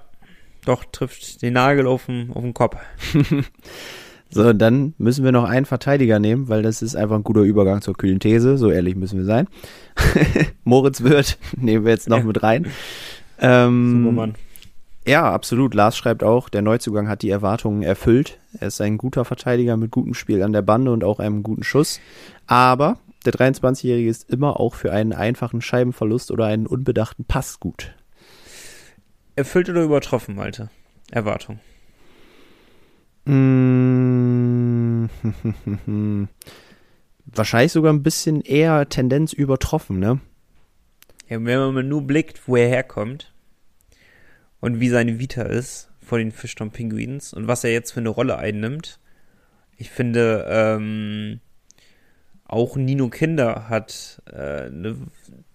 Speaker 1: doch, trifft den Nagel auf den, auf den Kopf.
Speaker 2: so, dann müssen wir noch einen Verteidiger nehmen, weil das ist einfach ein guter Übergang zur kühlen These. So ehrlich müssen wir sein. Moritz Wirth nehmen wir jetzt noch ja. mit rein. Ähm, Supermann. Ja, absolut. Lars schreibt auch, der Neuzugang hat die Erwartungen erfüllt. Er ist ein guter Verteidiger mit gutem Spiel an der Bande und auch einem guten Schuss. Aber der 23-Jährige ist immer auch für einen einfachen Scheibenverlust oder einen unbedachten Pass gut.
Speaker 1: Erfüllt oder übertroffen, Malte? Erwartung.
Speaker 2: Mmh, wahrscheinlich sogar ein bisschen eher Tendenz übertroffen, ne?
Speaker 1: Ja, wenn man nur blickt, wo er herkommt und wie seine Vita ist vor den Fischton Pinguins und was er jetzt für eine Rolle einnimmt, ich finde, ähm, auch Nino Kinder hat äh, ne,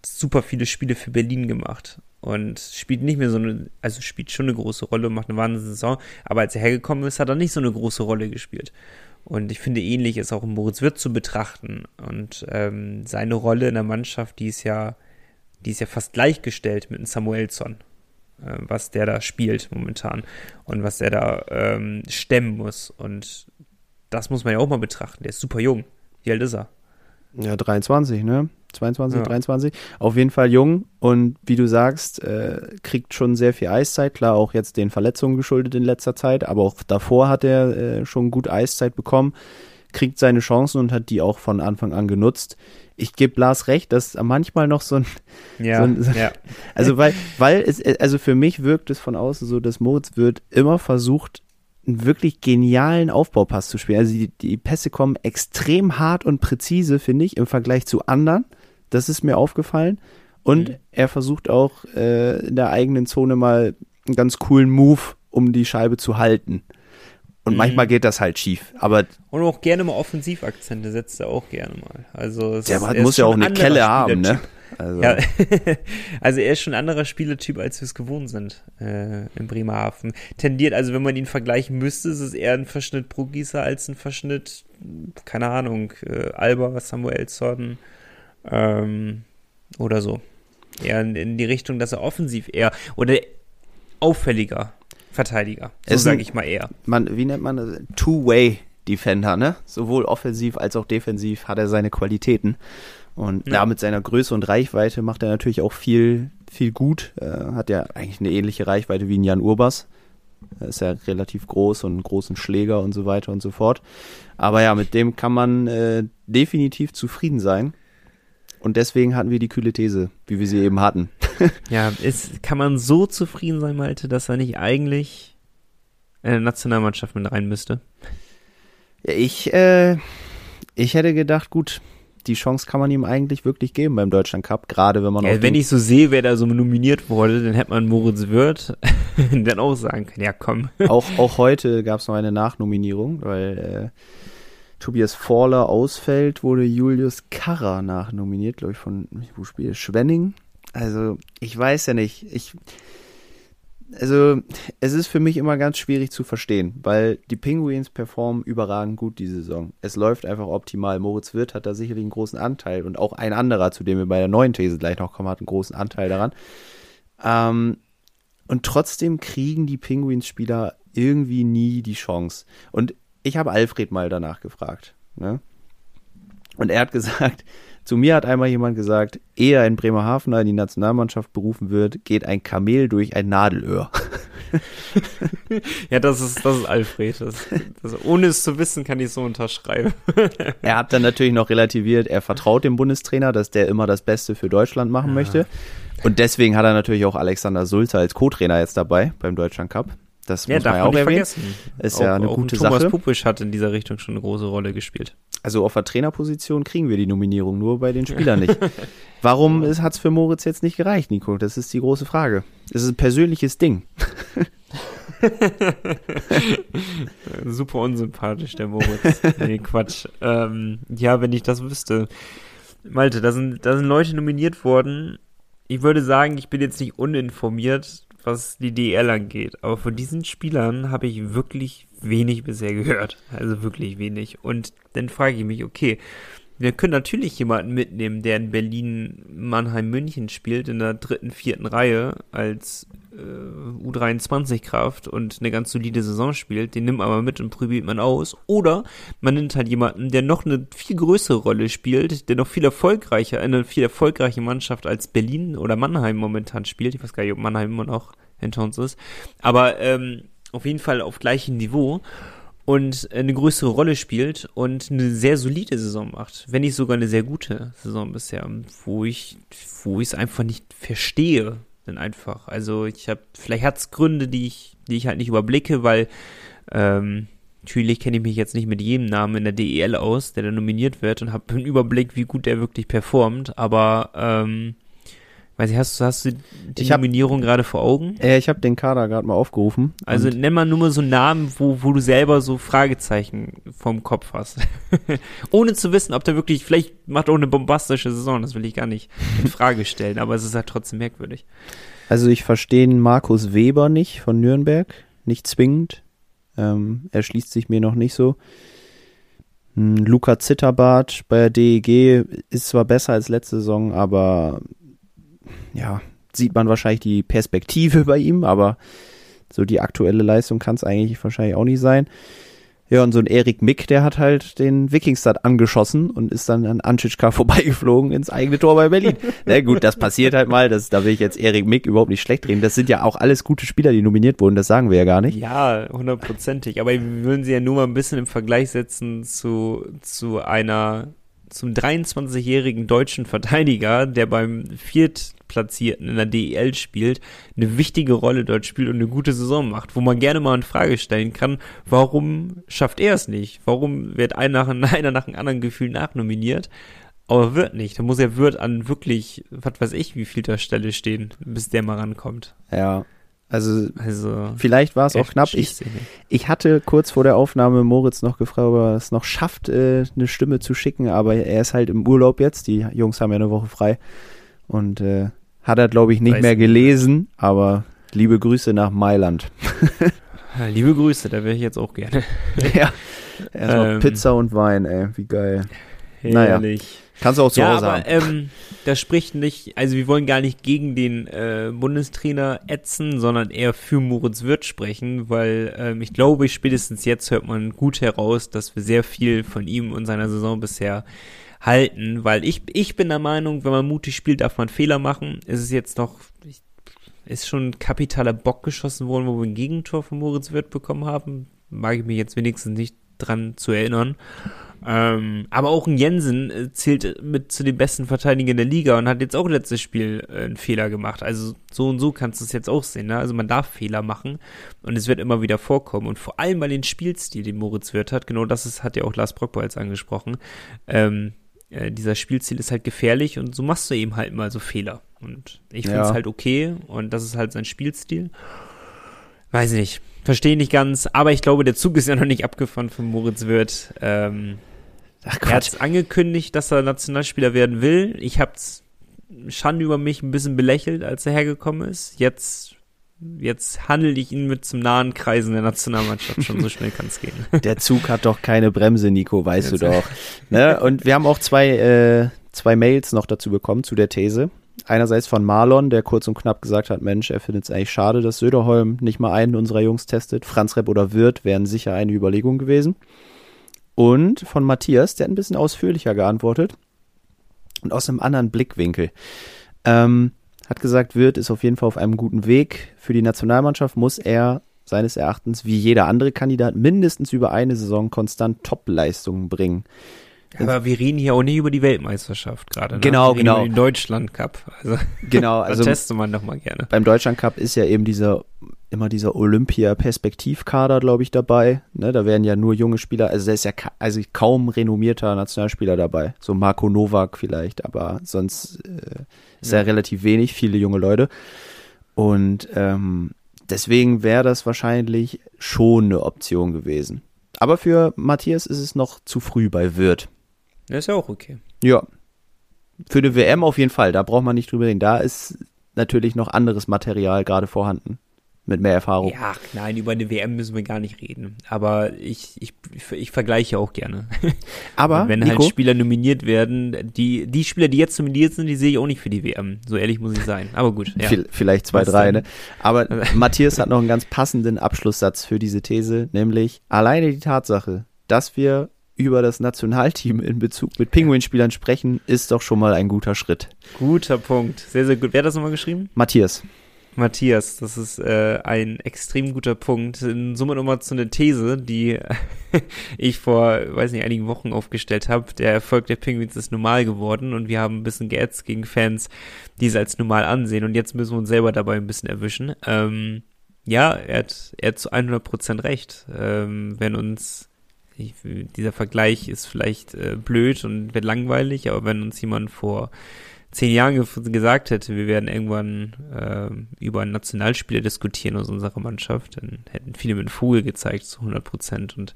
Speaker 1: super viele Spiele für Berlin gemacht und spielt nicht mehr so eine, also spielt schon eine große Rolle, macht eine wahnsinnige Saison, aber als er hergekommen ist, hat er nicht so eine große Rolle gespielt. Und ich finde, ähnlich ist auch Moritz Wirth zu betrachten. Und ähm, seine Rolle in der Mannschaft, die ist ja, die ist ja fast gleichgestellt mit einem Samuelsson, äh, was der da spielt momentan und was der da ähm, stemmen muss. Und das muss man ja auch mal betrachten. Der ist super jung. Wie alt ist er?
Speaker 2: Ja, 23, ne? 22, ja. 23. Auf jeden Fall jung und wie du sagst, äh, kriegt schon sehr viel Eiszeit. Klar, auch jetzt den Verletzungen geschuldet in letzter Zeit, aber auch davor hat er äh, schon gut Eiszeit bekommen, kriegt seine Chancen und hat die auch von Anfang an genutzt. Ich gebe Lars recht, dass manchmal noch so ein,
Speaker 1: ja,
Speaker 2: so ein so,
Speaker 1: ja.
Speaker 2: also weil, weil es, also für mich wirkt es von außen so, dass Moritz wird immer versucht, einen wirklich genialen Aufbaupass zu spielen. Also die, die Pässe kommen extrem hart und präzise, finde ich, im Vergleich zu anderen. Das ist mir aufgefallen. Und mhm. er versucht auch äh, in der eigenen Zone mal einen ganz coolen Move, um die Scheibe zu halten. Und mhm. manchmal geht das halt schief. Aber
Speaker 1: und auch gerne mal Offensivakzente setzt er auch gerne mal. Also
Speaker 2: der ist, muss ja auch eine Kelle haben, ne?
Speaker 1: Also. Ja, also er ist schon ein anderer Spielertyp, als wir es gewohnt sind äh, in Bremerhaven. Tendiert, also wenn man ihn vergleichen müsste, ist es eher ein Verschnitt Brugieser als ein Verschnitt, keine Ahnung, äh, Alba, Samuelsson ähm, oder so. Eher in, in, die Richtung, dass er offensiv eher oder auffälliger Verteidiger, so sage ich mal eher.
Speaker 2: Man, wie nennt man das? Two-Way Defender, ne? Sowohl offensiv als auch defensiv hat er seine Qualitäten. Und ja. mit seiner Größe und Reichweite macht er natürlich auch viel, viel gut. Äh, hat ja eigentlich eine ähnliche Reichweite wie ein Jan Urbas. Er ist ja relativ groß und einen großen Schläger und so weiter und so fort. Aber ja, mit dem kann man äh, definitiv zufrieden sein. Und deswegen hatten wir die kühle These, wie wir sie eben hatten.
Speaker 1: ja, ist, kann man so zufrieden sein, Malte, dass er nicht eigentlich in der Nationalmannschaft mit rein müsste?
Speaker 2: Ja, ich, äh, ich hätte gedacht, gut, die Chance kann man ihm eigentlich wirklich geben beim Deutschland Cup, gerade wenn man
Speaker 1: ja, Wenn ich so sehe, wer da so nominiert wurde, dann hätte man Moritz Wirth dann auch sagen können, ja komm.
Speaker 2: auch, auch heute gab es noch eine Nachnominierung, weil äh, Tobias Forler ausfällt, wurde Julius Karrer nachnominiert, glaube ich, von, wo spielt Schwenning. Also, ich weiß ja nicht. Ich, also, es ist für mich immer ganz schwierig zu verstehen, weil die Penguins performen überragend gut die Saison. Es läuft einfach optimal. Moritz Wirth hat da sicherlich einen großen Anteil und auch ein anderer, zu dem wir bei der neuen These gleich noch kommen, hat einen großen Anteil daran. Ähm, und trotzdem kriegen die Penguins-Spieler irgendwie nie die Chance. Und ich habe Alfred mal danach gefragt. Ne? Und er hat gesagt, zu mir hat einmal jemand gesagt, ehe ein Bremerhavener in die Nationalmannschaft berufen wird, geht ein Kamel durch ein Nadelöhr.
Speaker 1: ja, das ist, das ist Alfred. Das, das, ohne es zu wissen, kann ich so unterschreiben.
Speaker 2: er hat dann natürlich noch relativiert, er vertraut dem Bundestrainer, dass der immer das Beste für Deutschland machen ja. möchte. Und deswegen hat er natürlich auch Alexander Sulzer als Co-Trainer jetzt dabei beim Deutschland Cup. Das
Speaker 1: ja, muss man ja auch erwähnen. Vergessen.
Speaker 2: Ist auch, ja eine gute Thomas Sache.
Speaker 1: Thomas Pupisch hat in dieser Richtung schon eine große Rolle gespielt.
Speaker 2: Also auf der Trainerposition kriegen wir die Nominierung, nur bei den Spielern nicht. Warum hat es für Moritz jetzt nicht gereicht, Nico? Das ist die große Frage. Es ist ein persönliches Ding.
Speaker 1: Super unsympathisch, der Moritz. Nee, Quatsch. Ähm, ja, wenn ich das wüsste. Malte, da sind, da sind Leute nominiert worden. Ich würde sagen, ich bin jetzt nicht uninformiert, was die DL angeht. Aber von diesen Spielern habe ich wirklich wenig bisher gehört. Also wirklich wenig. Und dann frage ich mich, okay, wir können natürlich jemanden mitnehmen, der in Berlin, Mannheim, München spielt, in der dritten, vierten Reihe als U23-Kraft und eine ganz solide Saison spielt. Den nimmt man mal mit und probiert man aus. Oder man nimmt halt jemanden, der noch eine viel größere Rolle spielt, der noch viel erfolgreicher, eine viel erfolgreiche Mannschaft als Berlin oder Mannheim momentan spielt. Ich weiß gar nicht, ob Mannheim immer noch hinter uns ist. Aber ähm, auf jeden Fall auf gleichem Niveau und eine größere Rolle spielt und eine sehr solide Saison macht, wenn nicht sogar eine sehr gute Saison bisher, wo ich wo ich es einfach nicht verstehe, denn einfach. Also ich habe vielleicht hat es Gründe, die ich die ich halt nicht überblicke, weil ähm, natürlich kenne ich mich jetzt nicht mit jedem Namen in der DEL aus, der da nominiert wird und habe einen Überblick, wie gut der wirklich performt, aber ähm, Weiß ich, hast, hast du die ich Nominierung gerade vor Augen?
Speaker 2: Äh, ich habe den Kader gerade mal aufgerufen.
Speaker 1: Also nenn mal nur mal so einen Namen, wo, wo du selber so Fragezeichen vom Kopf hast. Ohne zu wissen, ob der wirklich, vielleicht macht auch eine bombastische Saison, das will ich gar nicht in Frage stellen, aber es ist halt trotzdem merkwürdig.
Speaker 2: Also ich verstehe Markus Weber nicht von Nürnberg, nicht zwingend. Ähm, er schließt sich mir noch nicht so. Hm, Luca Zitterbart bei der DEG ist zwar besser als letzte Saison, aber ja, sieht man wahrscheinlich die Perspektive bei ihm, aber so die aktuelle Leistung kann es eigentlich wahrscheinlich auch nicht sein. Ja, und so ein Erik Mick, der hat halt den Wikingstad angeschossen und ist dann an Anschitschka vorbeigeflogen ins eigene Tor bei Berlin. Na gut, das passiert halt mal. Das, da will ich jetzt Erik Mick überhaupt nicht schlecht reden. Das sind ja auch alles gute Spieler, die nominiert wurden. Das sagen wir ja gar nicht.
Speaker 1: Ja, hundertprozentig. Aber wir würden sie ja nur mal ein bisschen im Vergleich setzen zu, zu einer zum 23-jährigen deutschen Verteidiger, der beim Viertplatzierten in der DEL spielt, eine wichtige Rolle dort spielt und eine gute Saison macht, wo man gerne mal eine Frage stellen kann, warum schafft er es nicht? Warum wird einer nach, einer nach dem anderen Gefühl nachnominiert? Aber wird nicht. Da muss er wird an wirklich, was weiß ich, wie viel der Stelle stehen, bis der mal rankommt.
Speaker 2: Ja, also, also vielleicht war es auch knapp. Ich, ich hatte kurz vor der Aufnahme Moritz noch gefragt, ob er es noch schafft, äh, eine Stimme zu schicken, aber er ist halt im Urlaub jetzt. Die Jungs haben ja eine Woche frei. Und äh, hat er, glaube ich, nicht Weiß mehr gelesen, aber liebe Grüße nach Mailand.
Speaker 1: liebe Grüße, da wäre ich jetzt auch gerne.
Speaker 2: ja. Erstmal ähm, Pizza und Wein, ey, wie geil.
Speaker 1: Herrlich. Naja.
Speaker 2: Kannst du auch zu ja, Hause
Speaker 1: aber, haben. Ähm, das spricht nicht, also wir wollen gar nicht gegen den äh, Bundestrainer ätzen, sondern eher für Moritz Wirth sprechen, weil ähm, ich glaube, spätestens jetzt hört man gut heraus, dass wir sehr viel von ihm und seiner Saison bisher halten, weil ich, ich bin der Meinung, wenn man mutig spielt, darf man Fehler machen. Es ist jetzt noch, ist schon ein kapitaler Bock geschossen worden, wo wir ein Gegentor von Moritz Wirth bekommen haben. Mag ich mich jetzt wenigstens nicht dran zu erinnern. Ähm, aber auch ein Jensen äh, zählt mit zu den besten Verteidigern der Liga und hat jetzt auch letztes Spiel äh, einen Fehler gemacht. Also so und so kannst du es jetzt auch sehen. Ne? Also man darf Fehler machen und es wird immer wieder vorkommen. Und vor allem bei den Spielstil, den Moritz Wirth hat, genau das ist, hat ja auch Lars Brockbolz angesprochen. Ähm, äh, dieser Spielstil ist halt gefährlich und so machst du eben halt mal so Fehler. Und ich finde es ja. halt okay und das ist halt sein Spielstil. Weiß nicht, verstehe nicht ganz, aber ich glaube, der Zug ist ja noch nicht abgefahren von Moritz Wirth. Ähm, Ach, er hat angekündigt, dass er Nationalspieler werden will. Ich hab's Schande über mich ein bisschen belächelt, als er hergekommen ist. Jetzt, jetzt handel ich ihn mit zum nahen Kreisen der Nationalmannschaft. Schon so schnell kann es gehen.
Speaker 2: Der Zug hat doch keine Bremse, Nico, weißt jetzt. du doch. Ne? Und wir haben auch zwei, äh, zwei Mails noch dazu bekommen zu der These. Einerseits von Marlon, der kurz und knapp gesagt hat, Mensch, er findet es eigentlich schade, dass Söderholm nicht mal einen unserer Jungs testet. Franz Repp oder Wirth wären sicher eine Überlegung gewesen. Und von Matthias, der hat ein bisschen ausführlicher geantwortet und aus einem anderen Blickwinkel. Ähm, hat gesagt, Wirth ist auf jeden Fall auf einem guten Weg. Für die Nationalmannschaft muss er seines Erachtens wie jeder andere Kandidat mindestens über eine Saison konstant Top-Leistungen bringen.
Speaker 1: Aber wir reden hier auch nicht über die Weltmeisterschaft gerade. Ne?
Speaker 2: Genau,
Speaker 1: wir
Speaker 2: genau.
Speaker 1: Über den Deutschland Cup. Also,
Speaker 2: genau, also.
Speaker 1: testet man doch mal gerne.
Speaker 2: Beim Deutschland Cup ist ja eben dieser, immer dieser Olympia-Perspektivkader, glaube ich, dabei. Ne, da werden ja nur junge Spieler, also da ist ja ka also kaum renommierter Nationalspieler dabei. So Marco Novak vielleicht, aber sonst äh, ist ja. ja relativ wenig, viele junge Leute. Und ähm, deswegen wäre das wahrscheinlich schon eine Option gewesen. Aber für Matthias ist es noch zu früh bei Wirt.
Speaker 1: Das ist ja auch okay.
Speaker 2: Ja. Für die WM auf jeden Fall, da braucht man nicht drüber reden. Da ist natürlich noch anderes Material gerade vorhanden. Mit mehr Erfahrung.
Speaker 1: Ja, nein, über eine WM müssen wir gar nicht reden. Aber ich, ich, ich vergleiche auch gerne.
Speaker 2: Aber
Speaker 1: wenn
Speaker 2: Nico,
Speaker 1: halt Spieler nominiert werden, die, die Spieler, die jetzt nominiert sind, die sehe ich auch nicht für die WM. So ehrlich muss ich sein. Aber gut. Ja.
Speaker 2: Vielleicht zwei, Was drei, ne? Aber Matthias hat noch einen ganz passenden Abschlusssatz für diese These, nämlich alleine die Tatsache, dass wir über das Nationalteam in Bezug mit Pinguinspielern sprechen, ist doch schon mal ein guter Schritt.
Speaker 1: Guter Punkt. Sehr, sehr gut. Wer hat das nochmal geschrieben?
Speaker 2: Matthias.
Speaker 1: Matthias, das ist äh, ein extrem guter Punkt. In Summe nochmal zu einer These, die ich vor, weiß nicht, einigen Wochen aufgestellt habe. Der Erfolg der Penguins ist normal geworden und wir haben ein bisschen geätzt gegen Fans, die es als normal ansehen. Und jetzt müssen wir uns selber dabei ein bisschen erwischen. Ähm, ja, er hat, er hat zu 100% recht. Ähm, wenn uns ich, dieser Vergleich ist vielleicht äh, blöd und wird langweilig, aber wenn uns jemand vor zehn Jahren ge gesagt hätte, wir werden irgendwann äh, über einen Nationalspieler diskutieren aus unserer Mannschaft, dann hätten viele mit Vogel gezeigt zu 100 Prozent und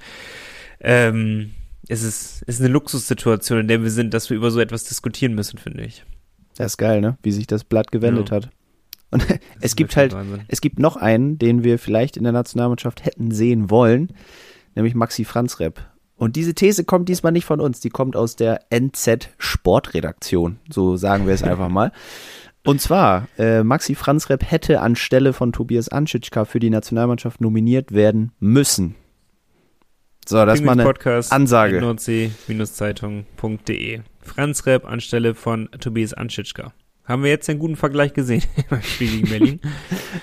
Speaker 1: ähm, es ist, es ist eine Luxussituation, in der wir sind, dass wir über so etwas diskutieren müssen, finde ich.
Speaker 2: Das ist geil, ne? Wie sich das Blatt gewendet ja. hat. Und es gibt halt, Wahnsinn. es gibt noch einen, den wir vielleicht in der Nationalmannschaft hätten sehen wollen nämlich Maxi Franz Rep. Und diese These kommt diesmal nicht von uns, die kommt aus der NZ Sportredaktion, so sagen wir es einfach mal. Und zwar, äh, Maxi Franz Rep hätte anstelle von Tobias Anschitschka für die Nationalmannschaft nominiert werden müssen. So, das ist mal eine
Speaker 1: Podcast
Speaker 2: Ansage.
Speaker 1: nordsee-zeitung.de Franz Rep anstelle von Tobias Anschitschka. Haben wir jetzt einen guten Vergleich gesehen beim Spiel gegen Berlin.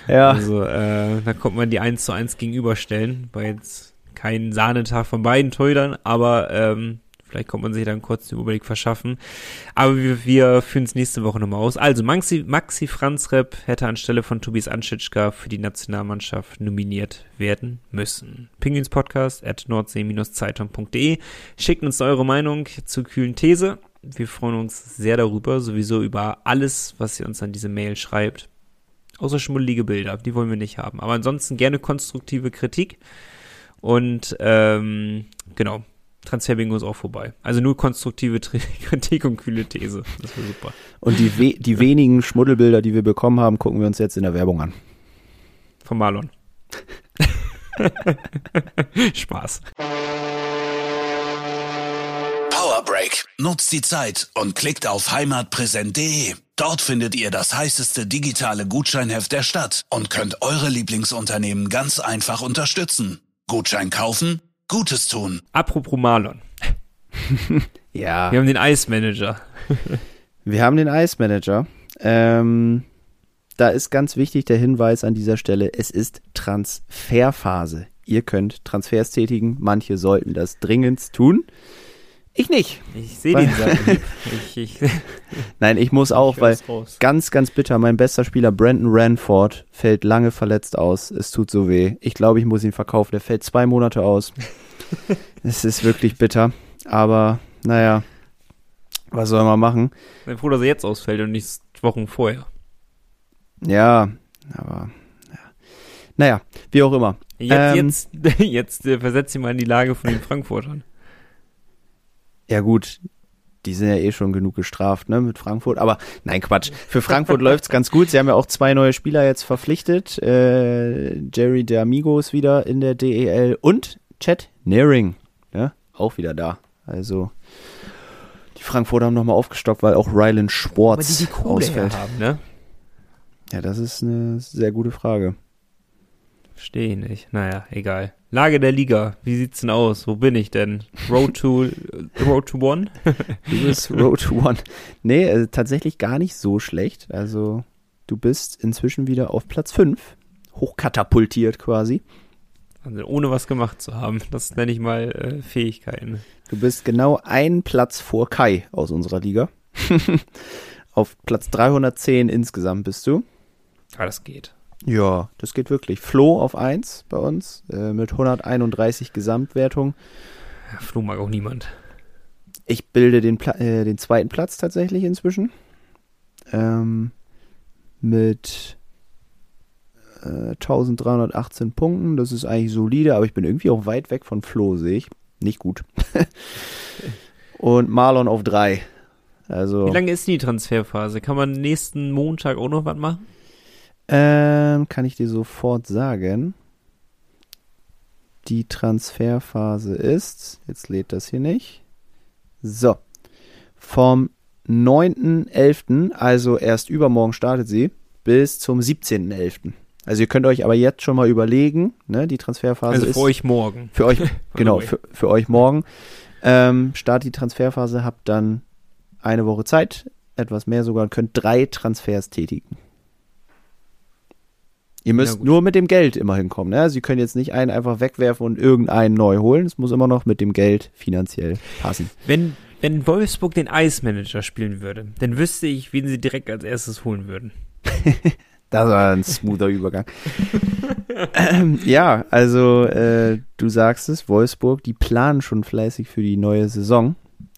Speaker 2: ja.
Speaker 1: Also, äh, da kommt man die 1 zu 1 gegenüberstellen, weil jetzt kein Sahnetag von beiden Torhütern, aber ähm, vielleicht kommt man sich dann kurz den Überblick verschaffen. Aber wir, wir führen es nächste Woche nochmal aus. Also Maxi, Maxi Franzrep hätte anstelle von Tobias Anschitschka für die Nationalmannschaft nominiert werden müssen. Penguins Podcast at nordsee-zeitung.de. Schickt uns eure Meinung zur kühlen These. Wir freuen uns sehr darüber, sowieso über alles, was ihr uns an diese Mail schreibt. Außer schmuddelige Bilder, die wollen wir nicht haben. Aber ansonsten gerne konstruktive Kritik. Und ähm, genau, Transferbingo ist auch vorbei. Also nur konstruktive Kritik und kühle These. Das wäre super.
Speaker 2: Und die, we die wenigen Schmuddelbilder, die wir bekommen haben, gucken wir uns jetzt in der Werbung an.
Speaker 1: Von Marlon. Spaß.
Speaker 3: Powerbreak. Nutzt die Zeit und klickt auf heimatpräsent.de. Dort findet ihr das heißeste digitale Gutscheinheft der Stadt und könnt eure Lieblingsunternehmen ganz einfach unterstützen. Gutschein kaufen, Gutes tun.
Speaker 1: Apropos Marlon.
Speaker 2: ja.
Speaker 1: Wir haben den Eismanager.
Speaker 2: Wir haben den Eismanager. Ähm, da ist ganz wichtig der Hinweis an dieser Stelle, es ist Transferphase. Ihr könnt Transfers tätigen, manche sollten das dringend tun. Ich nicht.
Speaker 1: Ich sehe den ich,
Speaker 2: ich, Nein, ich muss auch, ich weil ganz, ganz bitter, mein bester Spieler Brandon Ranford fällt lange verletzt aus. Es tut so weh. Ich glaube, ich muss ihn verkaufen. Der fällt zwei Monate aus. es ist wirklich bitter. Aber, naja, was soll man machen?
Speaker 1: Ich bin froh, dass er jetzt ausfällt und nicht Wochen vorher.
Speaker 2: Ja, aber, ja. naja, wie auch immer.
Speaker 1: Jetzt, ähm, jetzt, jetzt äh, versetzt ihn mal in die Lage von den Frankfurtern.
Speaker 2: Ja gut, die sind ja eh schon genug gestraft, ne, mit Frankfurt. Aber nein, Quatsch. Für Frankfurt läuft's ganz gut. Sie haben ja auch zwei neue Spieler jetzt verpflichtet. Äh, Jerry de Amigos wieder in der DEL und Chad Nearing, ja, auch wieder da. Also die Frankfurter haben nochmal aufgestockt, weil auch Rylan Schwartz
Speaker 1: die die
Speaker 2: ausfällt.
Speaker 1: haben, ne?
Speaker 2: Ja, das ist eine sehr gute Frage.
Speaker 1: Verstehe ich nicht. Naja, egal. Lage der Liga. Wie sieht's denn aus? Wo bin ich denn? Road to, Road to One?
Speaker 2: Du bist Road to One. Nee, äh, tatsächlich gar nicht so schlecht. Also du bist inzwischen wieder auf Platz 5. Hochkatapultiert quasi.
Speaker 1: Also ohne was gemacht zu haben. Das nenne ich mal äh, Fähigkeiten.
Speaker 2: Du bist genau einen Platz vor Kai aus unserer Liga. auf Platz 310 insgesamt bist du.
Speaker 1: Ah, das geht.
Speaker 2: Ja, das geht wirklich. Flo auf 1 bei uns äh, mit 131 Gesamtwertung.
Speaker 1: Ja, Flo mag auch niemand.
Speaker 2: Ich bilde den, Pla äh, den zweiten Platz tatsächlich inzwischen. Ähm, mit äh, 1318 Punkten. Das ist eigentlich solide, aber ich bin irgendwie auch weit weg von Flo, sehe ich. Nicht gut. Und Marlon auf 3. Also,
Speaker 1: Wie lange ist die Transferphase? Kann man nächsten Montag auch noch was machen?
Speaker 2: Ähm, kann ich dir sofort sagen. Die Transferphase ist, jetzt lädt das hier nicht. So. Vom 9.11., also erst übermorgen startet sie, bis zum 17.11. Also ihr könnt euch aber jetzt schon mal überlegen, ne, die Transferphase
Speaker 1: Also
Speaker 2: ist
Speaker 1: für euch morgen.
Speaker 2: für euch, genau, für, für euch morgen. Ähm, startet die Transferphase, habt dann eine Woche Zeit, etwas mehr sogar, und könnt drei Transfers tätigen. Ihr müsst
Speaker 1: gut.
Speaker 2: nur mit dem Geld immer hinkommen. Ne? Sie können jetzt nicht einen einfach wegwerfen und irgendeinen neu holen. Es muss immer noch mit dem Geld finanziell passen.
Speaker 1: Wenn, wenn Wolfsburg den Eismanager spielen würde, dann wüsste ich, wen sie direkt als erstes holen würden.
Speaker 2: Das war ein smoother Übergang. ähm, ja, also äh, du sagst es, Wolfsburg, die planen schon fleißig für die neue Saison.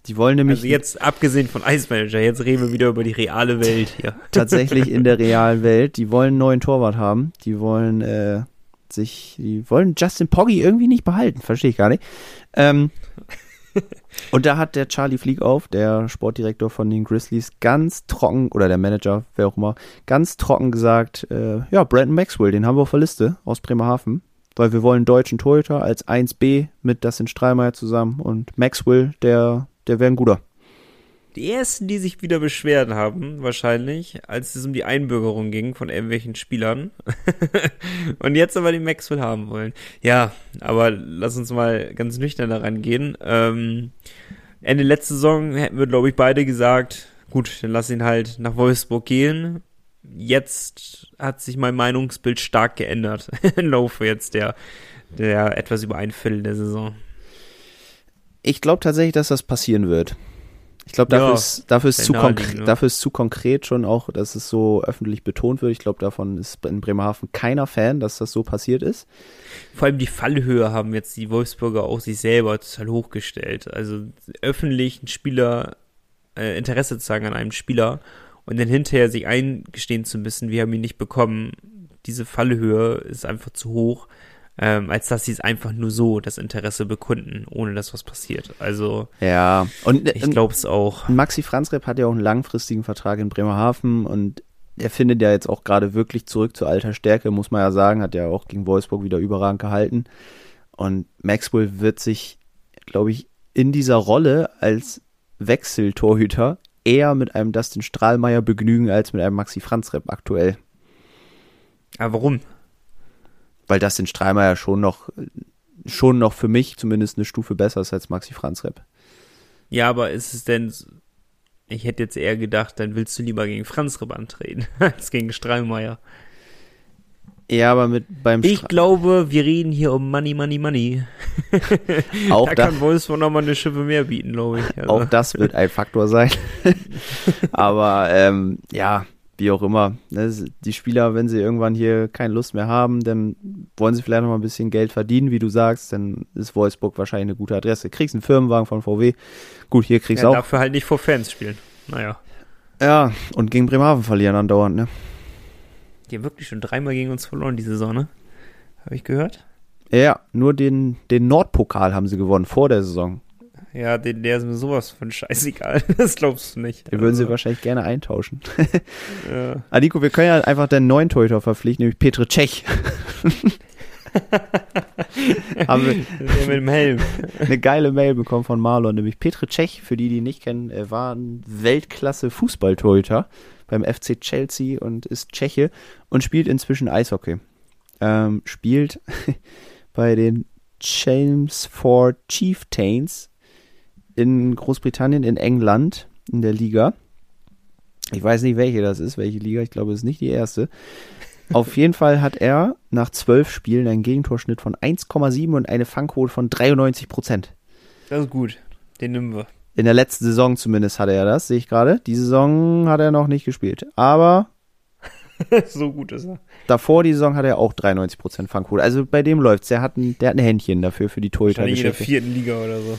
Speaker 2: Die wollen nämlich
Speaker 1: Also jetzt, abgesehen von Eismanager, jetzt reden wir wieder über die reale Welt hier.
Speaker 2: tatsächlich in der realen Welt. Die wollen einen neuen Torwart haben. Die wollen äh, sich, die wollen Justin Poggi irgendwie nicht behalten. Verstehe ich gar nicht. Ähm, und da hat der Charlie Flieg auf, der Sportdirektor von den Grizzlies, ganz trocken, oder der Manager, wer auch immer, ganz trocken gesagt, äh, ja, Brandon Maxwell, den haben wir auf der Liste aus Bremerhaven. Weil wir wollen einen deutschen Torhüter als 1B mit Dustin Strahlmeier zusammen und Maxwell, der, der wäre ein guter.
Speaker 1: Die ersten, die sich wieder beschwert haben, wahrscheinlich, als es um die Einbürgerung ging von irgendwelchen Spielern. und jetzt aber den Maxwell haben wollen. Ja, aber lass uns mal ganz nüchtern daran gehen. Ähm, Ende letzte Saison hätten wir, glaube ich, beide gesagt, gut, dann lass ihn halt nach Wolfsburg gehen. Jetzt hat sich mein Meinungsbild stark geändert im Laufe jetzt der, der etwas über ein Viertel der Saison.
Speaker 2: Ich glaube tatsächlich, dass das passieren wird. Ich glaube, dafür,
Speaker 1: Ja,
Speaker 2: ist, dafür, ist zu konkret,
Speaker 1: ne?
Speaker 2: dafür ist zu konkret schon auch, dass es so öffentlich betont wird. Ich glaube, davon ist in Bremerhaven keiner Fan, dass das so passiert ist.
Speaker 1: Vor allem die Fallhöhe haben jetzt die Wolfsburger auch sich selber total hochgestellt. Also öffentlich ein Spieler, äh, Interesse zu zeigen an einem Spieler und dann hinterher sich eingestehen zu müssen, wir haben ihn nicht bekommen. Diese Fallhöhe ist einfach zu hoch, ähm, als dass sie es einfach nur so das Interesse bekunden, ohne dass was passiert. Also
Speaker 2: Ja, und
Speaker 1: ich glaube es auch.
Speaker 2: Maxi Franzrep hat ja auch einen langfristigen Vertrag in Bremerhaven und er findet ja jetzt auch gerade wirklich zurück zu alter Stärke, muss man ja sagen, hat ja auch gegen Wolfsburg wieder überragend gehalten. Und Maxwell wird sich, glaube ich, in dieser Rolle als Wechseltorhüter eher mit einem Dustin Strahlmeier begnügen als mit einem Maxi Franzrep aktuell.
Speaker 1: Aber warum?
Speaker 2: Weil Dustin Strahlmeier schon noch, schon noch für mich zumindest eine Stufe besser ist als Maxi Franzrep.
Speaker 1: Ja, aber ist es denn, ich hätte jetzt eher gedacht, dann willst du lieber gegen Franz Ripp antreten, als gegen Strahlmeier.
Speaker 2: Ja, aber mit beim
Speaker 1: Ich
Speaker 2: Stra-
Speaker 1: glaube, wir reden hier um Money, Money, Money.
Speaker 2: auch
Speaker 1: da
Speaker 2: da,
Speaker 1: kann Wolfsburg nochmal eine Schippe mehr bieten, glaube ich. Also,
Speaker 2: Auch das wird ein Faktor sein. Aber ähm, ja, wie auch immer. Ne, die Spieler, wenn sie irgendwann hier keine Lust mehr haben, dann wollen sie vielleicht noch mal ein bisschen Geld verdienen, wie du sagst. Dann ist Wolfsburg wahrscheinlich eine gute Adresse. Kriegst einen Firmenwagen von VW. Gut, hier kriegst du
Speaker 1: ja,
Speaker 2: auch.
Speaker 1: dafür halt nicht vor Fans spielen. Naja.
Speaker 2: Ja, und gegen Bremerhaven verlieren andauernd, ne?
Speaker 1: Die haben wirklich schon dreimal gegen uns verloren, diese Saison, ne? Habe ich gehört?
Speaker 2: Ja, nur den, den Nordpokal haben sie gewonnen vor der Saison.
Speaker 1: Ja, den, der ist mir sowas von scheißegal. Das glaubst du nicht.
Speaker 2: Den würden sie
Speaker 1: Also,
Speaker 2: wahrscheinlich gerne eintauschen.
Speaker 1: ja.
Speaker 2: Ah, Nico, wir können ja einfach den neuen Torhüter verpflichten, nämlich Petr Cech. Haben wir
Speaker 1: mit dem Helm.
Speaker 2: eine geile Mail bekommen von Marlon, nämlich Petr Cech, für die, die ihn nicht kennen, er war ein Weltklasse-Fußballtorhüter beim FC Chelsea und ist Tscheche und spielt inzwischen Eishockey. Ähm, spielt bei den Chelmsford Chieftains in Großbritannien, in England, in der Liga. Ich weiß nicht, welche das ist, welche Liga, ich glaube, es ist nicht die erste. Auf jeden Fall hat er nach zwölf Spielen einen Gegentorschnitt von 1,7 und eine Fangquote von 93 Prozent.
Speaker 1: Das ist gut. Den nehmen wir.
Speaker 2: In der letzten Saison zumindest hatte er das, sehe ich gerade. Die Saison hat er noch nicht gespielt. Aber
Speaker 1: so gut ist er.
Speaker 2: davor die Saison hat er auch 93 Prozent Fangquote. Also bei dem läuft's. Der hat ein, der hat ein Händchen dafür für die
Speaker 1: Wahrscheinlich in der
Speaker 2: Torhüter.
Speaker 1: vierten Liga oder so.